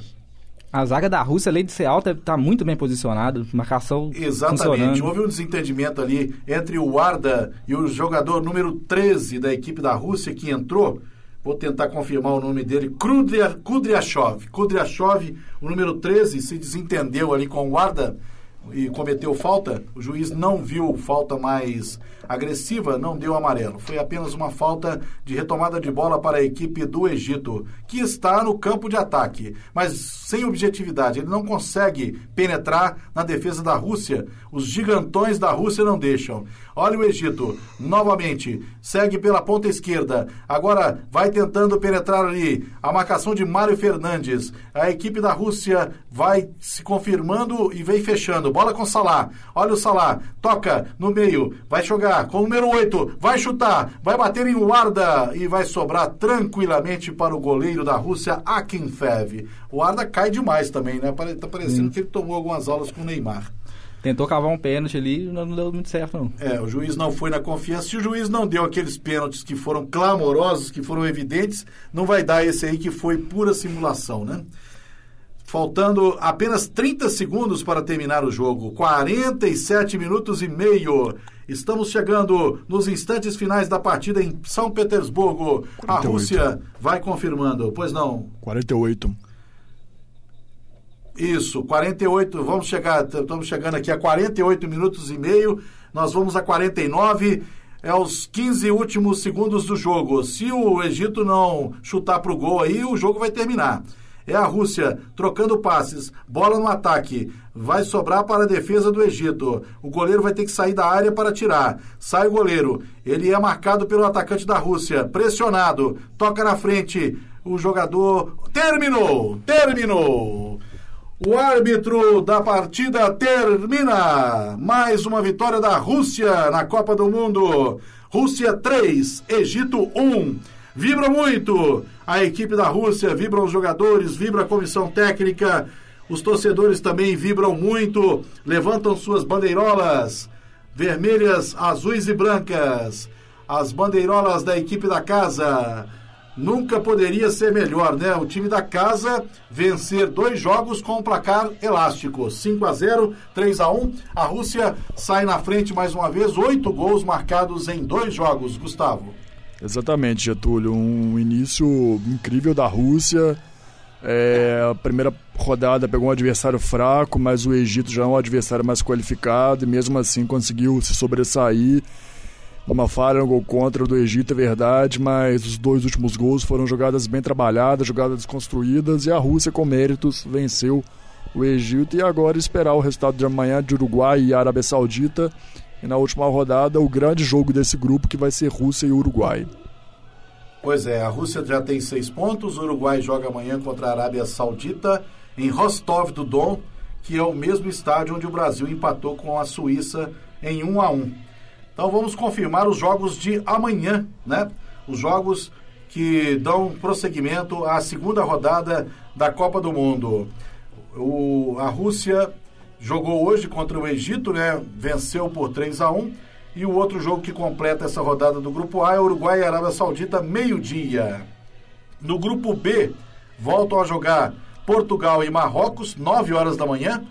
A zaga da Rússia, além de ser alta, está muito bem posicionado. Marcação Exatamente. funcionando. Houve um desentendimento ali entre o Arda e o jogador número 13 da equipe da Rússia que entrou. Vou tentar confirmar o nome dele. Kudria- Kudryashov. Kudryashov, o número 13, se desentendeu ali com o Arda. e cometeu falta, o juiz não viu falta mais agressiva, não deu amarelo. Foi apenas uma falta de retomada de bola para a equipe do Egito, que está no campo de ataque, mas sem objetividade. Ele não consegue penetrar na defesa da Rússia. Os gigantões da Rússia não deixam. Olha o Egito, novamente, segue pela ponta esquerda. Agora vai tentando penetrar ali. A marcação de Mário Fernandes. A equipe da Rússia vai se confirmando e vem fechando. Bola com Salah. Olha o Salah. Toca no meio. Vai jogar com o número 8. Vai chutar. Vai bater em Warda. E vai sobrar tranquilamente para o goleiro da Rússia, Akinfev. O Warda cai demais também, né? Tá parecendo que ele tomou algumas aulas com o Neymar. Tentou cavar um pênalti ali e não, não deu muito certo, não. É, o juiz não foi na confiança. Se o juiz não deu aqueles pênaltis que foram clamorosos, que foram evidentes, não vai dar esse aí que foi pura simulação, né? Faltando apenas 30 segundos para terminar o jogo. 47 minutos e meio. Estamos chegando nos instantes finais da partida em São Petersburgo. A 48. Rússia vai confirmando. Pois não. 48. Isso, 48, vamos chegar, estamos chegando aqui a 48 minutos e meio, nós vamos a 49, é os 15 últimos segundos do jogo. Se o Egito não chutar pro gol aí, o jogo vai terminar. É a Rússia trocando passes, bola no ataque, vai sobrar para a defesa do Egito. O goleiro vai ter que sair da área para tirar. Sai o goleiro, ele é marcado pelo atacante da Rússia, pressionado, toca na frente, o jogador terminou, terminou. O árbitro da partida termina. Mais uma vitória da Rússia na Copa do Mundo. Rússia 3, Egito 1. Vibra muito a equipe da Rússia, vibram os jogadores, vibra a comissão técnica. Os torcedores também vibram muito, levantam suas bandeirolas vermelhas, azuis e brancas. As bandeirolas da equipe da casa. Nunca poderia ser melhor, né? O time da casa vencer dois jogos com um placar elástico. 5 a 0 3 a 1 A Rússia sai na frente mais uma vez. Oito gols marcados em dois jogos, Gustavo. Exatamente, Getúlio. Um início incrível da Rússia. É, a primeira rodada pegou um adversário fraco, mas o Egito já é um adversário mais qualificado e mesmo assim conseguiu se sobressair. Uma falha no gol contra do Egito, é verdade, mas os dois últimos gols foram jogadas bem trabalhadas, jogadas construídas e a Rússia, com méritos, venceu o Egito. E agora esperar o resultado de amanhã de Uruguai e Arábia Saudita. E na última rodada, o grande jogo desse grupo que vai ser Rússia e Uruguai. Pois é, a Rússia já tem seis pontos. O Uruguai joga amanhã contra a Arábia Saudita em Rostov do Don, que é o mesmo estádio onde o Brasil empatou com a Suíça em 1 a 1. Então vamos confirmar os jogos de amanhã, né? Os jogos que dão prosseguimento à segunda rodada da Copa do Mundo. O, a Rússia jogou hoje contra o Egito, né? Venceu por 3 a 1 e o outro jogo que completa essa rodada do grupo A é Uruguai e Arábia Saudita, meio-dia. No grupo B, voltam a jogar Portugal e Marrocos, 9 horas da manhã,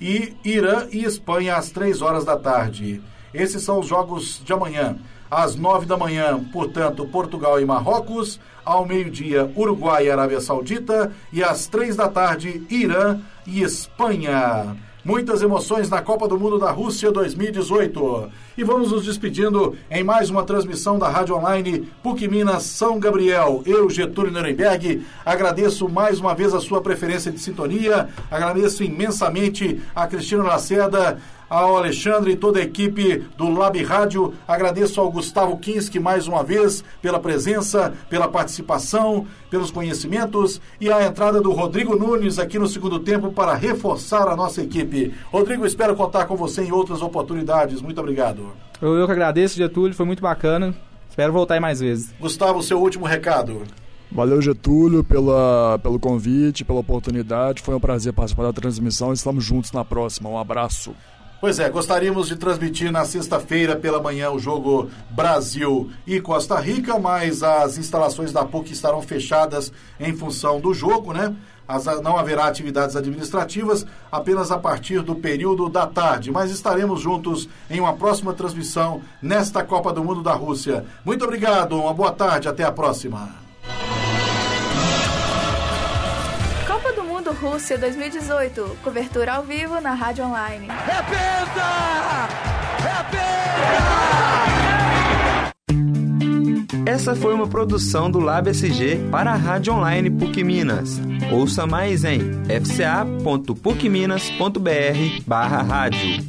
e Irã e Espanha às 3 horas da tarde. Esses são os jogos de amanhã. Às 9 da manhã, portanto, Portugal e Marrocos. Ao meio-dia, Uruguai e Arábia Saudita. E às 3 da tarde, Irã e Espanha. Muitas emoções na Copa do Mundo da Rússia 2018. E vamos nos despedindo em mais uma transmissão da Rádio Online PUC Minas São Gabriel. Eu, Getúlio Nuremberg, agradeço mais uma vez a sua preferência de sintonia. Agradeço imensamente a Cristina Lacerda, ao Alexandre e toda a equipe do Lab Rádio. Agradeço ao Gustavo Kinski mais uma vez pela presença, pela participação, pelos conhecimentos e a entrada do Rodrigo Nunes aqui no segundo tempo para reforçar a nossa equipe. Rodrigo, espero contar com você em outras oportunidades. Muito obrigado. Eu, eu que agradeço, Getúlio, foi muito bacana. Espero voltar aí mais vezes. Gustavo, seu último recado. Valeu, Getúlio, pela, pelo convite, pela oportunidade. Foi um prazer participar da transmissão. Estamos juntos na próxima. Um abraço. Pois é, gostaríamos de transmitir na sexta-feira pela manhã o jogo Brasil e Costa Rica, mas as instalações da PUC estarão fechadas em função do jogo, né? As- não haverá atividades administrativas apenas a partir do período da tarde, mas estaremos juntos em uma próxima transmissão nesta Copa do Mundo da Rússia. Muito obrigado, uma boa tarde, até a próxima. Rússia 2018. Cobertura ao vivo na Rádio Online. É penta! É penta! Essa foi uma produção do Lab SG para a Rádio Online PUC Minas. Ouça mais em fca.pucminas.br barra rádio.